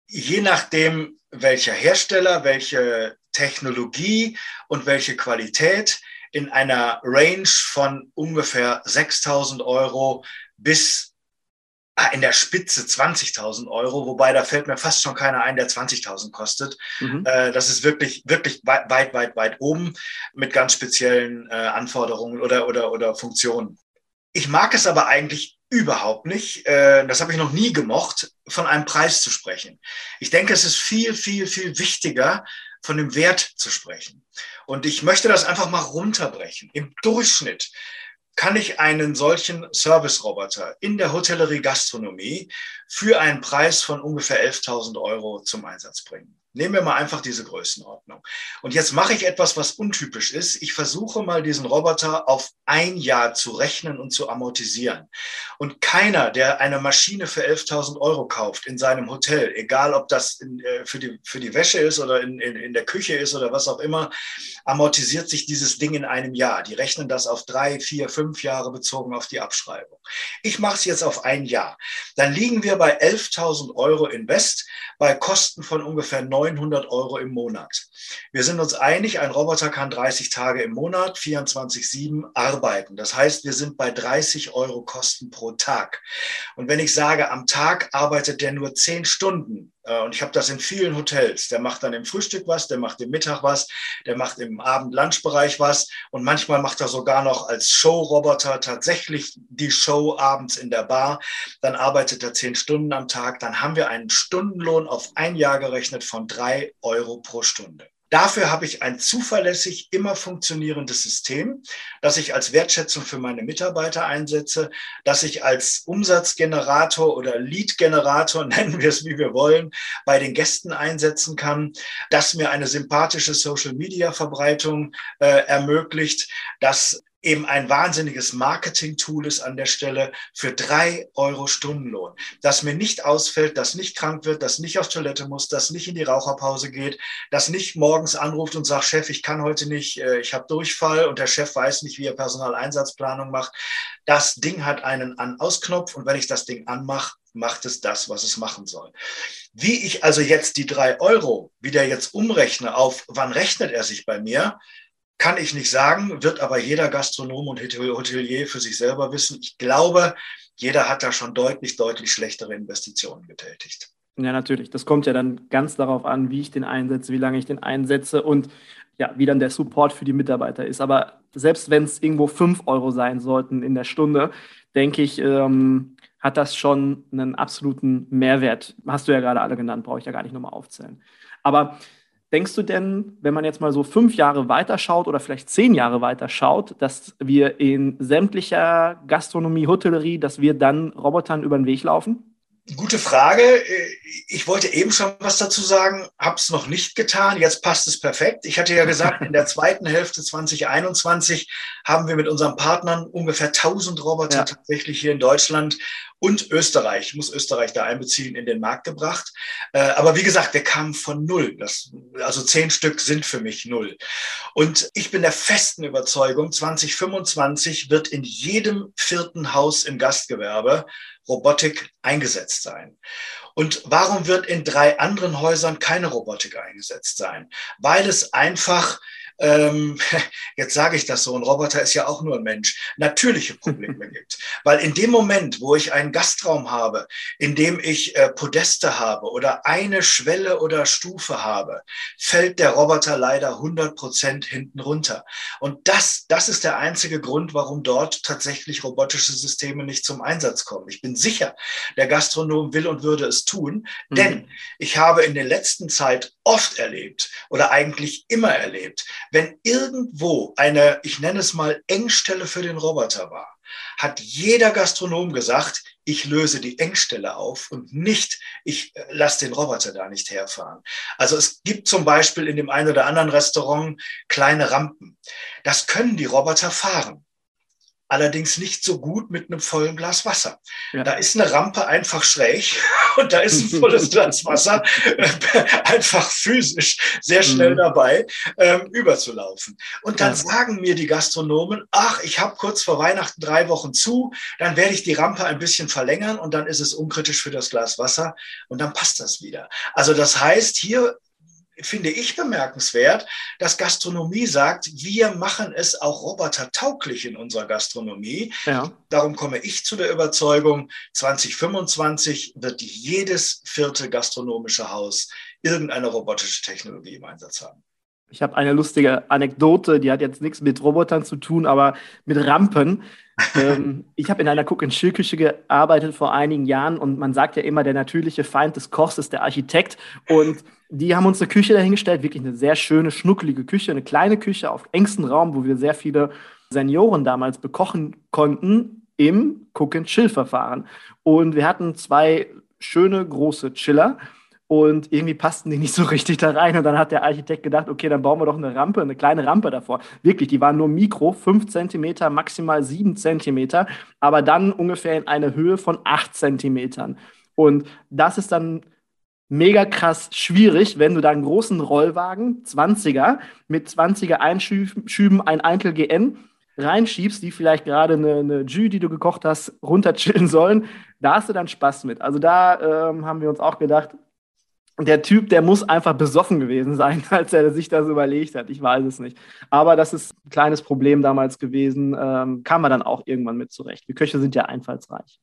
je nachdem, welcher Hersteller, welche Technologie und welche Qualität in einer Range von ungefähr 6000 Euro bis ah, in der Spitze 20.000 Euro, wobei da fällt mir fast schon keiner ein, der 20.000 kostet. Mhm. Äh, das ist wirklich, wirklich weit, weit, weit, weit oben mit ganz speziellen äh, Anforderungen oder, oder, oder Funktionen. Ich mag es aber eigentlich überhaupt nicht, äh, das habe ich noch nie gemocht, von einem Preis zu sprechen. Ich denke, es ist viel, viel, viel wichtiger, von dem Wert zu sprechen. Und ich möchte das einfach mal runterbrechen. Im Durchschnitt kann ich einen solchen Service-Roboter in der Hotellerie Gastronomie für einen Preis von ungefähr 11.000 Euro zum Einsatz bringen. Nehmen wir mal einfach diese Größenordnung. Und jetzt mache ich etwas, was untypisch ist. Ich versuche mal diesen Roboter auf ein Jahr zu rechnen und zu amortisieren. Und keiner, der eine Maschine für 11.000 Euro kauft in seinem Hotel, egal ob das in, äh, für, die, für die Wäsche ist oder in, in, in der Küche ist oder was auch immer, amortisiert sich dieses Ding in einem Jahr. Die rechnen das auf drei, vier, fünf Jahre bezogen auf die Abschreibung. Ich mache es jetzt auf ein Jahr. Dann liegen wir bei 11.000 Euro Invest bei Kosten von ungefähr 900 Euro im Monat. Wir sind uns einig, ein Roboter kann 30 Tage im Monat, 24-7 arbeiten. Das heißt, wir sind bei 30 Euro Kosten pro Tag. Und wenn ich sage, am Tag arbeitet der nur 10 Stunden, und ich habe das in vielen Hotels. Der macht dann im Frühstück was, der macht im Mittag was, der macht im Abend-Lunchbereich was und manchmal macht er sogar noch als Showroboter tatsächlich die Show abends in der Bar. Dann arbeitet er zehn Stunden am Tag. Dann haben wir einen Stundenlohn auf ein Jahr gerechnet von drei Euro pro Stunde. Dafür habe ich ein zuverlässig immer funktionierendes System, das ich als Wertschätzung für meine Mitarbeiter einsetze, das ich als Umsatzgenerator oder Lead-Generator, nennen wir es wie wir wollen, bei den Gästen einsetzen kann, das mir eine sympathische Social-Media-Verbreitung äh, ermöglicht, das eben ein wahnsinniges Marketing-Tool ist an der Stelle für drei Euro Stundenlohn. Das mir nicht ausfällt, das nicht krank wird, das nicht auf Toilette muss, das nicht in die Raucherpause geht, das nicht morgens anruft und sagt, Chef, ich kann heute nicht, äh, ich habe Durchfall und der Chef weiß nicht, wie er Personaleinsatzplanung macht. Das Ding hat einen An-Aus-Knopf und wenn ich das Ding anmache, macht es das, was es machen soll. Wie ich also jetzt die drei Euro wieder jetzt umrechne auf, wann rechnet er sich bei mir, kann ich nicht sagen, wird aber jeder Gastronom und Hotelier für sich selber wissen. Ich glaube, jeder hat da schon deutlich, deutlich schlechtere Investitionen getätigt. Ja, natürlich. Das kommt ja dann ganz darauf an, wie ich den einsetze, wie lange ich den einsetze und ja, wie dann der Support für die Mitarbeiter ist. Aber selbst wenn es irgendwo 5 Euro sein sollten in der Stunde, denke ich, ähm, hat das schon einen absoluten Mehrwert. Hast du ja gerade alle genannt, brauche ich ja gar nicht nochmal aufzählen. Aber Denkst du denn, wenn man jetzt mal so fünf Jahre weiterschaut oder vielleicht zehn Jahre weiterschaut, dass wir in sämtlicher Gastronomie, Hotellerie, dass wir dann Robotern über den Weg laufen? Gute Frage. Ich wollte eben schon was dazu sagen, habe es noch nicht getan. Jetzt passt es perfekt. Ich hatte ja gesagt, in der zweiten Hälfte 2021 haben wir mit unseren Partnern ungefähr 1000 Roboter ja. tatsächlich hier in Deutschland und Österreich, ich muss Österreich da einbeziehen, in den Markt gebracht. Äh, aber wie gesagt, wir kamen von null. Das, also zehn Stück sind für mich null. Und ich bin der festen Überzeugung, 2025 wird in jedem vierten Haus im Gastgewerbe Robotik eingesetzt sein. Und warum wird in drei anderen Häusern keine Robotik eingesetzt sein? Weil es einfach ähm, jetzt sage ich das so, ein Roboter ist ja auch nur ein Mensch, natürliche Probleme gibt. Weil in dem Moment, wo ich einen Gastraum habe, in dem ich äh, Podeste habe oder eine Schwelle oder Stufe habe, fällt der Roboter leider 100 Prozent hinten runter. Und das, das ist der einzige Grund, warum dort tatsächlich robotische Systeme nicht zum Einsatz kommen. Ich bin sicher, der Gastronom will und würde es tun, mhm. denn ich habe in der letzten Zeit oft erlebt oder eigentlich immer erlebt, wenn irgendwo eine, ich nenne es mal, Engstelle für den Roboter war, hat jeder Gastronom gesagt, ich löse die Engstelle auf und nicht, ich äh, lasse den Roboter da nicht herfahren. Also es gibt zum Beispiel in dem einen oder anderen Restaurant kleine Rampen. Das können die Roboter fahren allerdings nicht so gut mit einem vollen Glas Wasser. Ja. Da ist eine Rampe einfach schräg und da ist ein volles Glas Wasser äh, einfach physisch sehr schnell mhm. dabei, ähm, überzulaufen. Und dann ja. sagen mir die Gastronomen, ach, ich habe kurz vor Weihnachten drei Wochen zu, dann werde ich die Rampe ein bisschen verlängern und dann ist es unkritisch für das Glas Wasser und dann passt das wieder. Also das heißt, hier finde ich bemerkenswert, dass Gastronomie sagt, wir machen es auch robotertauglich in unserer Gastronomie. Ja. Darum komme ich zu der Überzeugung, 2025 wird jedes vierte gastronomische Haus irgendeine robotische Technologie im Einsatz haben. Ich habe eine lustige Anekdote, die hat jetzt nichts mit Robotern zu tun, aber mit Rampen. ähm, ich habe in einer Cook-and-Chill-Küche gearbeitet vor einigen Jahren und man sagt ja immer, der natürliche Feind des Kochs ist der Architekt. Und die haben uns eine Küche dahingestellt, wirklich eine sehr schöne, schnuckelige Küche, eine kleine Küche auf engstem Raum, wo wir sehr viele Senioren damals bekochen konnten im Cook-and-Chill-Verfahren. Und wir hatten zwei schöne große Chiller und irgendwie passten die nicht so richtig da rein. Und dann hat der Architekt gedacht, okay, dann bauen wir doch eine Rampe, eine kleine Rampe davor. Wirklich, die waren nur Mikro, 5 cm, maximal 7 cm, aber dann ungefähr in eine Höhe von 8 cm. Und das ist dann mega krass schwierig, wenn du da einen großen Rollwagen, 20er, mit 20er Einschüben, ein Eintel GN reinschiebst, die vielleicht gerade eine, eine Jus, die du gekocht hast, runterchillen sollen. Da hast du dann Spaß mit. Also da ähm, haben wir uns auch gedacht, der Typ, der muss einfach besoffen gewesen sein, als er sich das überlegt hat. Ich weiß es nicht. Aber das ist ein kleines Problem damals gewesen. Ähm, kam man dann auch irgendwann mit zurecht. Die Köche sind ja einfallsreich.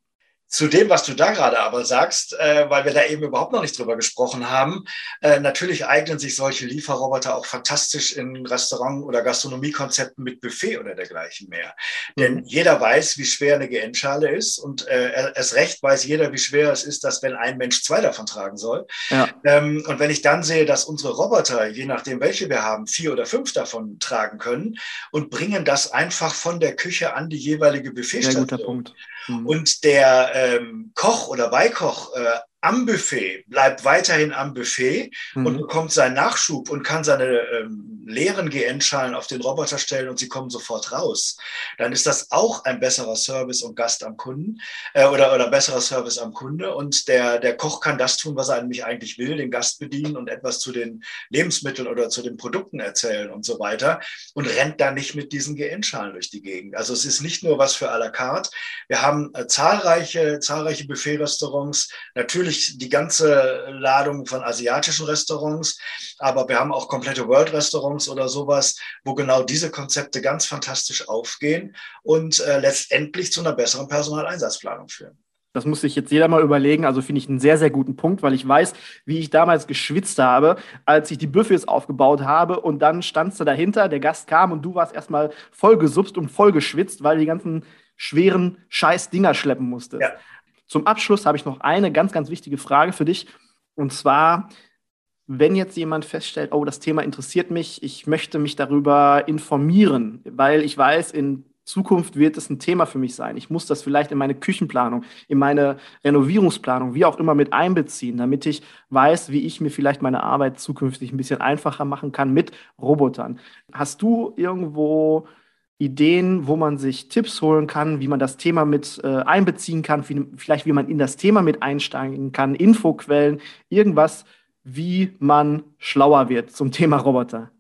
Zu dem, was du da gerade aber sagst, äh, weil wir da eben überhaupt noch nicht drüber gesprochen haben, äh, natürlich eignen sich solche Lieferroboter auch fantastisch in Restaurant- oder Gastronomiekonzepten mit Buffet oder dergleichen mehr. Mhm. Denn jeder weiß, wie schwer eine GN-Schale ist und äh, erst recht weiß jeder, wie schwer es ist, dass wenn ein Mensch zwei davon tragen soll. Ja. Ähm, und wenn ich dann sehe, dass unsere Roboter, je nachdem welche wir haben, vier oder fünf davon tragen können und bringen das einfach von der Küche an die jeweilige Buffetstation. Sehr guter Punkt. Mhm. Und der ähm, Koch oder Beikoch äh, am Buffet, bleibt weiterhin am Buffet mhm. und bekommt seinen Nachschub und kann seine ähm, leeren GN-Schalen auf den Roboter stellen und sie kommen sofort raus, dann ist das auch ein besserer Service und Gast am Kunden äh, oder, oder besserer Service am Kunde. Und der, der Koch kann das tun, was er nämlich eigentlich will, den Gast bedienen und etwas zu den Lebensmitteln oder zu den Produkten erzählen und so weiter und rennt dann nicht mit diesen GN-Schalen durch die Gegend. Also es ist nicht nur was für à la carte. Wir haben äh, zahlreiche, zahlreiche Buffet-Restaurants, natürlich natürlich die ganze Ladung von asiatischen Restaurants, aber wir haben auch komplette World-Restaurants oder sowas, wo genau diese Konzepte ganz fantastisch aufgehen und äh, letztendlich zu einer besseren Personaleinsatzplanung führen. Das muss sich jetzt jeder mal überlegen. Also finde ich einen sehr, sehr guten Punkt, weil ich weiß, wie ich damals geschwitzt habe, als ich die Buffets aufgebaut habe und dann standst du dahinter, der Gast kam und du warst erstmal voll gesupst und voll geschwitzt, weil die ganzen schweren Scheiß-Dinger schleppen musstest. Ja. Zum Abschluss habe ich noch eine ganz, ganz wichtige Frage für dich. Und zwar, wenn jetzt jemand feststellt, oh, das Thema interessiert mich, ich möchte mich darüber informieren, weil ich weiß, in Zukunft wird es ein Thema für mich sein. Ich muss das vielleicht in meine Küchenplanung, in meine Renovierungsplanung, wie auch immer mit einbeziehen, damit ich weiß, wie ich mir vielleicht meine Arbeit zukünftig ein bisschen einfacher machen kann mit Robotern. Hast du irgendwo Ideen, wo man sich Tipps holen kann, wie man das Thema mit äh, einbeziehen kann, wie, vielleicht wie man in das Thema mit einsteigen kann, Infoquellen, irgendwas, wie man schlauer wird zum Thema Roboter.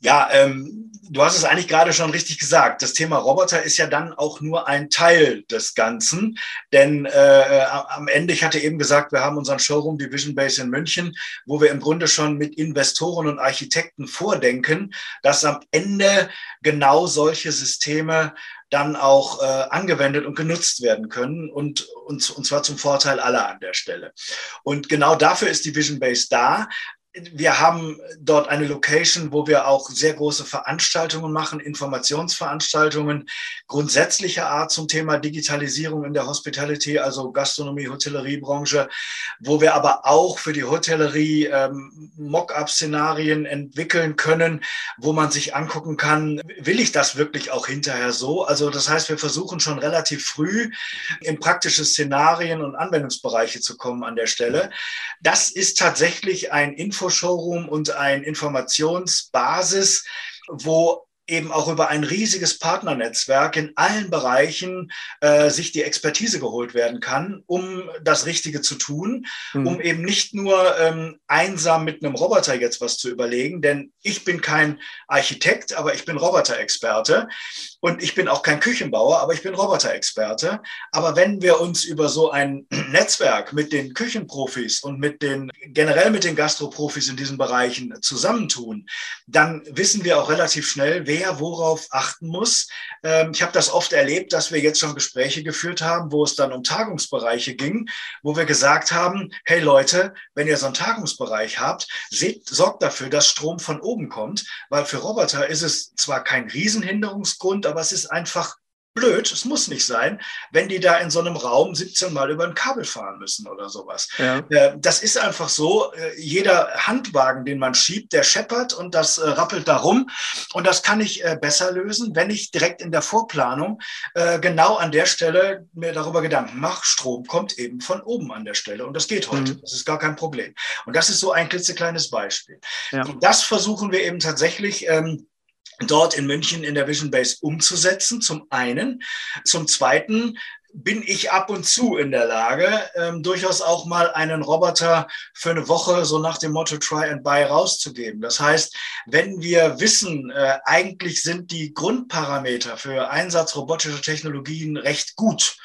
Ja, ähm, du hast es eigentlich gerade schon richtig gesagt. Das Thema Roboter ist ja dann auch nur ein Teil des Ganzen. Denn äh, am Ende, ich hatte eben gesagt, wir haben unseren Showroom Division Base in München, wo wir im Grunde schon mit Investoren und Architekten vordenken, dass am Ende genau solche Systeme dann auch äh, angewendet und genutzt werden können und, und, und zwar zum Vorteil aller an der Stelle. Und genau dafür ist die Vision Base da wir haben dort eine Location, wo wir auch sehr große Veranstaltungen machen, Informationsveranstaltungen grundsätzlicher Art zum Thema Digitalisierung in der Hospitality, also Gastronomie, Hotelleriebranche, wo wir aber auch für die Hotellerie ähm, Mock-up-Szenarien entwickeln können, wo man sich angucken kann, will ich das wirklich auch hinterher so? Also das heißt, wir versuchen schon relativ früh in praktische Szenarien und Anwendungsbereiche zu kommen an der Stelle. Das ist tatsächlich ein Info Info-Showroom und ein Informationsbasis, wo eben auch über ein riesiges Partnernetzwerk in allen Bereichen äh, sich die Expertise geholt werden kann, um das Richtige zu tun, mhm. um eben nicht nur ähm, einsam mit einem Roboter jetzt was zu überlegen, denn ich bin kein Architekt, aber ich bin Roboterexperte und ich bin auch kein Küchenbauer, aber ich bin Roboterexperte. Aber wenn wir uns über so ein Netzwerk mit den Küchenprofis und mit den generell mit den Gastroprofis in diesen Bereichen zusammentun, dann wissen wir auch relativ schnell, wer wer worauf achten muss. Ähm, ich habe das oft erlebt, dass wir jetzt schon Gespräche geführt haben, wo es dann um Tagungsbereiche ging, wo wir gesagt haben, hey Leute, wenn ihr so einen Tagungsbereich habt, seht, sorgt dafür, dass Strom von oben kommt, weil für Roboter ist es zwar kein Riesenhinderungsgrund, aber es ist einfach blöd, es muss nicht sein, wenn die da in so einem Raum 17 Mal über ein Kabel fahren müssen oder sowas. Ja. Äh, das ist einfach so. Äh, jeder Handwagen, den man schiebt, der scheppert und das äh, rappelt darum. Und das kann ich besser lösen, wenn ich direkt in der Vorplanung genau an der Stelle mir darüber Gedanken mache, Strom kommt eben von oben an der Stelle. Und das geht heute. Mhm. Das ist gar kein Problem. Und das ist so ein klitzekleines Beispiel. Ja. Und das versuchen wir eben tatsächlich. Ähm, dort in München in der Vision Base umzusetzen, zum einen. Zum zweiten bin ich ab und zu in der Lage, ähm, durchaus auch mal einen Roboter für eine Woche so nach dem Motto Try and Buy rauszugeben. Das heißt, wenn wir wissen, äh, eigentlich sind die Grundparameter für Einsatz robotischer Technologien recht gut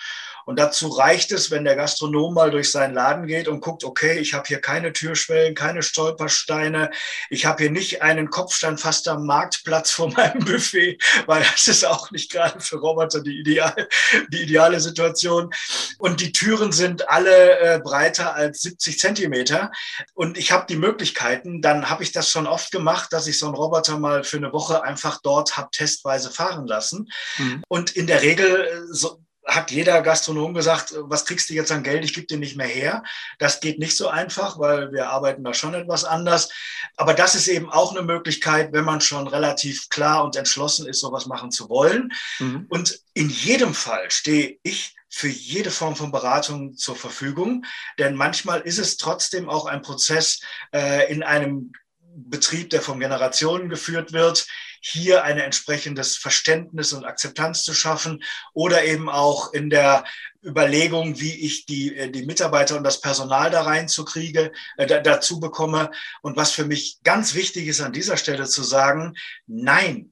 und dazu reicht es, wenn der Gastronom mal durch seinen Laden geht und guckt, okay, ich habe hier keine Türschwellen, keine Stolpersteine, ich habe hier nicht einen Kopfsteinfaster Marktplatz vor meinem Buffet, weil das ist auch nicht gerade für Roboter die, ideal, die ideale Situation. Und die Türen sind alle äh, breiter als 70 Zentimeter. Und ich habe die Möglichkeiten, dann habe ich das schon oft gemacht, dass ich so einen Roboter mal für eine Woche einfach dort habe testweise fahren lassen. Mhm. Und in der Regel äh, so, hat jeder Gastronom gesagt, was kriegst du jetzt an Geld? Ich gebe dir nicht mehr her. Das geht nicht so einfach, weil wir arbeiten da schon etwas anders. Aber das ist eben auch eine Möglichkeit, wenn man schon relativ klar und entschlossen ist, sowas machen zu wollen. Mhm. Und in jedem Fall stehe ich für jede Form von Beratung zur Verfügung. Denn manchmal ist es trotzdem auch ein Prozess äh, in einem Betrieb, der von Generationen geführt wird, hier ein entsprechendes Verständnis und Akzeptanz zu schaffen oder eben auch in der Überlegung, wie ich die, äh, die Mitarbeiter und das Personal da reinzukriege, äh, dazu bekomme. Und was für mich ganz wichtig ist an dieser Stelle zu sagen, nein,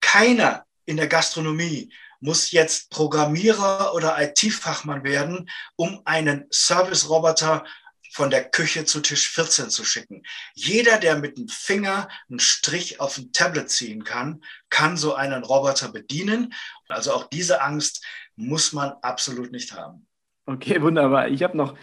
keiner in der Gastronomie muss jetzt Programmierer oder IT-Fachmann werden, um einen Service-Roboter von der Küche zu Tisch 14 zu schicken. Jeder, der mit dem Finger einen Strich auf ein Tablet ziehen kann, kann so einen Roboter bedienen. Also auch diese Angst muss man absolut nicht haben. Okay, wunderbar. Ich habe noch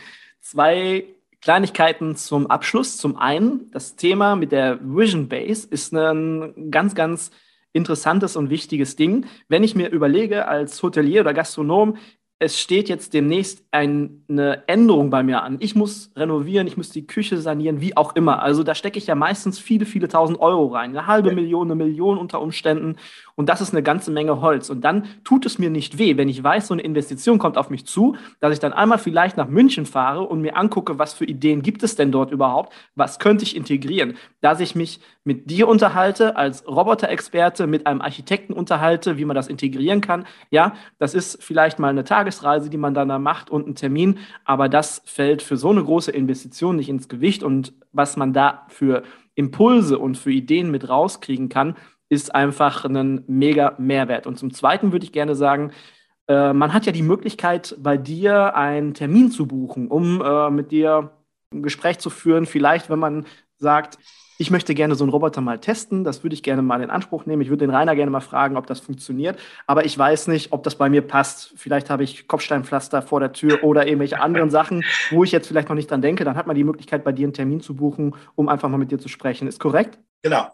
zwei Kleinigkeiten zum Abschluss. Zum einen, das Thema mit der Vision Base ist ein ganz, ganz interessantes und wichtiges Ding. Wenn ich mir überlege, als Hotelier oder Gastronom, es steht jetzt demnächst eine Änderung bei mir an. Ich muss renovieren, ich muss die Küche sanieren, wie auch immer. Also da stecke ich ja meistens viele, viele tausend Euro rein. Eine halbe ja. Million, eine Million unter Umständen. Und das ist eine ganze Menge Holz. Und dann tut es mir nicht weh, wenn ich weiß, so eine Investition kommt auf mich zu, dass ich dann einmal vielleicht nach München fahre und mir angucke, was für Ideen gibt es denn dort überhaupt? Was könnte ich integrieren? Dass ich mich mit dir unterhalte, als Roboterexperte, mit einem Architekten unterhalte, wie man das integrieren kann. Ja, das ist vielleicht mal eine Tagesreise, die man dann da macht und ein Termin. Aber das fällt für so eine große Investition nicht ins Gewicht. Und was man da für Impulse und für Ideen mit rauskriegen kann, ist einfach ein mega Mehrwert. Und zum Zweiten würde ich gerne sagen, äh, man hat ja die Möglichkeit, bei dir einen Termin zu buchen, um äh, mit dir ein Gespräch zu führen. Vielleicht, wenn man sagt, ich möchte gerne so einen Roboter mal testen, das würde ich gerne mal in Anspruch nehmen. Ich würde den Rainer gerne mal fragen, ob das funktioniert, aber ich weiß nicht, ob das bei mir passt. Vielleicht habe ich Kopfsteinpflaster vor der Tür oder irgendwelche anderen Sachen, wo ich jetzt vielleicht noch nicht dran denke. Dann hat man die Möglichkeit, bei dir einen Termin zu buchen, um einfach mal mit dir zu sprechen. Ist korrekt? Genau.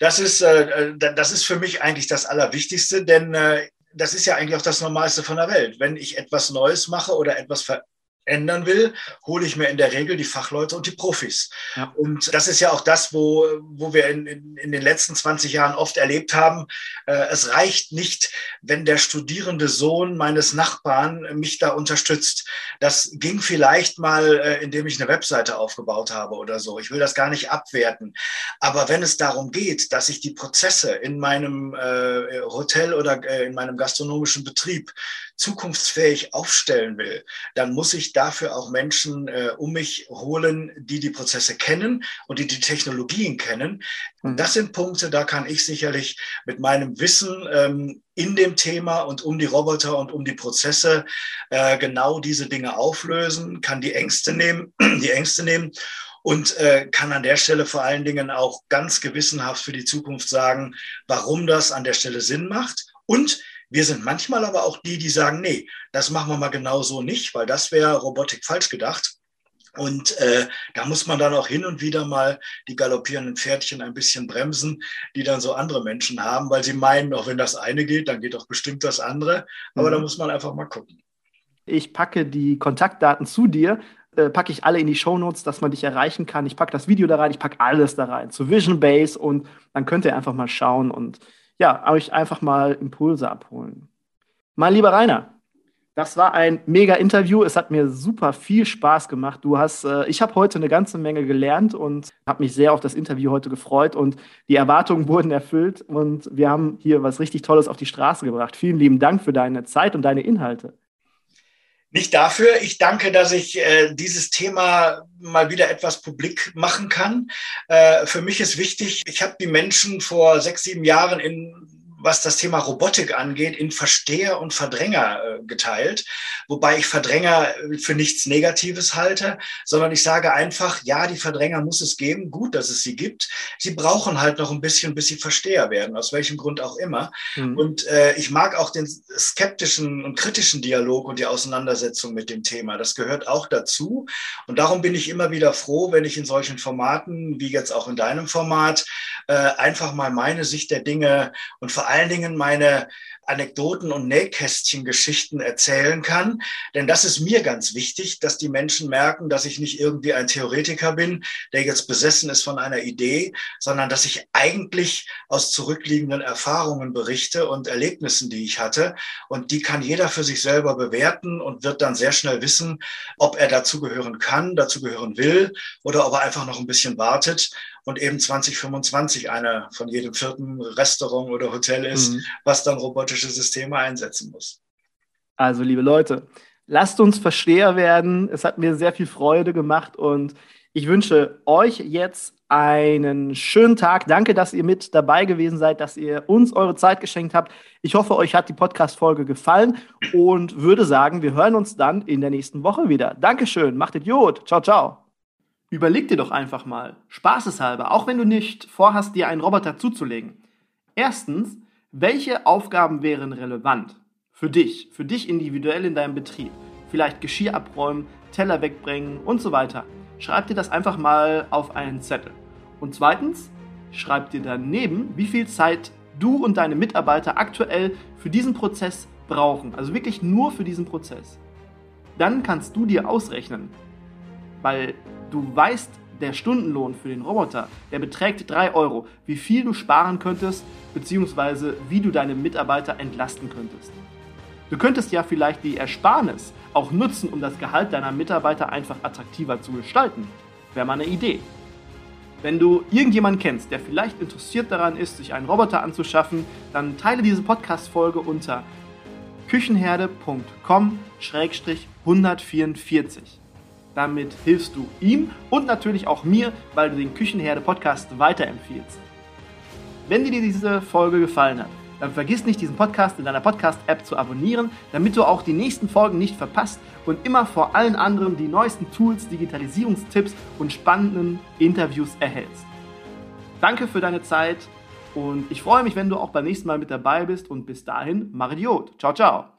Das ist, äh, äh das ist für mich eigentlich das Allerwichtigste, denn äh, das ist ja eigentlich auch das Normalste von der Welt. Wenn ich etwas Neues mache oder etwas ver ändern will, hole ich mir in der Regel die Fachleute und die Profis. Ja. Und das ist ja auch das, wo, wo wir in, in, in den letzten 20 Jahren oft erlebt haben. Äh, es reicht nicht, wenn der studierende Sohn meines Nachbarn mich da unterstützt. Das ging vielleicht mal, äh, indem ich eine Webseite aufgebaut habe oder so. Ich will das gar nicht abwerten. Aber wenn es darum geht, dass ich die Prozesse in meinem äh, Hotel oder äh, in meinem gastronomischen Betrieb zukunftsfähig aufstellen will, dann muss ich dafür auch Menschen äh, um mich holen, die die Prozesse kennen und die die Technologien kennen. Und mhm. das sind Punkte, da kann ich sicherlich mit meinem Wissen ähm, in dem Thema und um die Roboter und um die Prozesse äh, genau diese Dinge auflösen, kann die Ängste nehmen, die Ängste nehmen und äh, kann an der Stelle vor allen Dingen auch ganz gewissenhaft für die Zukunft sagen, warum das an der Stelle Sinn macht und wir sind manchmal aber auch die, die sagen, nee, das machen wir mal genau so nicht, weil das wäre Robotik falsch gedacht. Und äh, da muss man dann auch hin und wieder mal die galoppierenden Pferdchen ein bisschen bremsen, die dann so andere Menschen haben, weil sie meinen, auch wenn das eine geht, dann geht doch bestimmt das andere. Aber mhm. da muss man einfach mal gucken. Ich packe die Kontaktdaten zu dir, äh, packe ich alle in die Shownotes, dass man dich erreichen kann. Ich packe das Video da rein, ich packe alles da rein zu Vision Base und dann könnt ihr einfach mal schauen und ja, euch einfach mal Impulse abholen. Mein lieber Rainer, das war ein mega Interview. Es hat mir super viel Spaß gemacht. Du hast, äh, ich habe heute eine ganze Menge gelernt und habe mich sehr auf das Interview heute gefreut und die Erwartungen wurden erfüllt und wir haben hier was richtig Tolles auf die Straße gebracht. Vielen lieben Dank für deine Zeit und deine Inhalte. Nicht dafür. Ich danke, dass ich äh, dieses Thema mal wieder etwas publik machen kann. Äh, für mich ist wichtig, ich habe die Menschen vor sechs, sieben Jahren in was das Thema Robotik angeht, in Versteher und Verdränger äh, geteilt. Wobei ich Verdränger für nichts Negatives halte, sondern ich sage einfach, ja, die Verdränger muss es geben. Gut, dass es sie gibt. Sie brauchen halt noch ein bisschen, bis sie Versteher werden, aus welchem Grund auch immer. Mhm. Und äh, ich mag auch den skeptischen und kritischen Dialog und die Auseinandersetzung mit dem Thema. Das gehört auch dazu. Und darum bin ich immer wieder froh, wenn ich in solchen Formaten, wie jetzt auch in deinem Format, äh, einfach mal meine Sicht der Dinge und vor allen Dingen meine Anekdoten und Nähkästchen-Geschichten erzählen kann. Denn das ist mir ganz wichtig, dass die Menschen merken, dass ich nicht irgendwie ein Theoretiker bin, der jetzt besessen ist von einer Idee, sondern dass ich eigentlich aus zurückliegenden Erfahrungen berichte und Erlebnissen, die ich hatte. Und die kann jeder für sich selber bewerten und wird dann sehr schnell wissen, ob er dazugehören kann, dazugehören will oder ob er einfach noch ein bisschen wartet und eben 2025 einer von jedem vierten Restaurant oder Hotel ist, mhm. was dann robotische Systeme einsetzen muss. Also, liebe Leute, lasst uns Versteher werden. Es hat mir sehr viel Freude gemacht und ich wünsche euch jetzt einen schönen Tag. Danke, dass ihr mit dabei gewesen seid, dass ihr uns eure Zeit geschenkt habt. Ich hoffe, euch hat die Podcast-Folge gefallen und würde sagen, wir hören uns dann in der nächsten Woche wieder. Dankeschön, macht Idiot. Ciao, ciao. Überleg dir doch einfach mal, spaßeshalber, auch wenn du nicht vorhast, dir einen Roboter zuzulegen. Erstens, welche Aufgaben wären relevant für dich, für dich individuell in deinem Betrieb? Vielleicht Geschirr abräumen, Teller wegbringen und so weiter. Schreib dir das einfach mal auf einen Zettel. Und zweitens, schreib dir daneben, wie viel Zeit du und deine Mitarbeiter aktuell für diesen Prozess brauchen. Also wirklich nur für diesen Prozess. Dann kannst du dir ausrechnen, weil du weißt, der Stundenlohn für den Roboter, der beträgt 3 Euro, wie viel du sparen könntest, beziehungsweise wie du deine Mitarbeiter entlasten könntest. Du könntest ja vielleicht die Ersparnis auch nutzen, um das Gehalt deiner Mitarbeiter einfach attraktiver zu gestalten. Wäre mal eine Idee. Wenn du irgendjemanden kennst, der vielleicht interessiert daran ist, sich einen Roboter anzuschaffen, dann teile diese Podcast-Folge unter küchenherde.com-144. Damit hilfst du ihm und natürlich auch mir, weil du den Küchenherde Podcast weiterempfiehlst. Wenn dir diese Folge gefallen hat, dann vergiss nicht, diesen Podcast in deiner Podcast-App zu abonnieren, damit du auch die nächsten Folgen nicht verpasst und immer vor allen anderen die neuesten Tools, Digitalisierungstipps und spannenden Interviews erhältst. Danke für deine Zeit und ich freue mich, wenn du auch beim nächsten Mal mit dabei bist und bis dahin, mach Idiot. Ciao, ciao.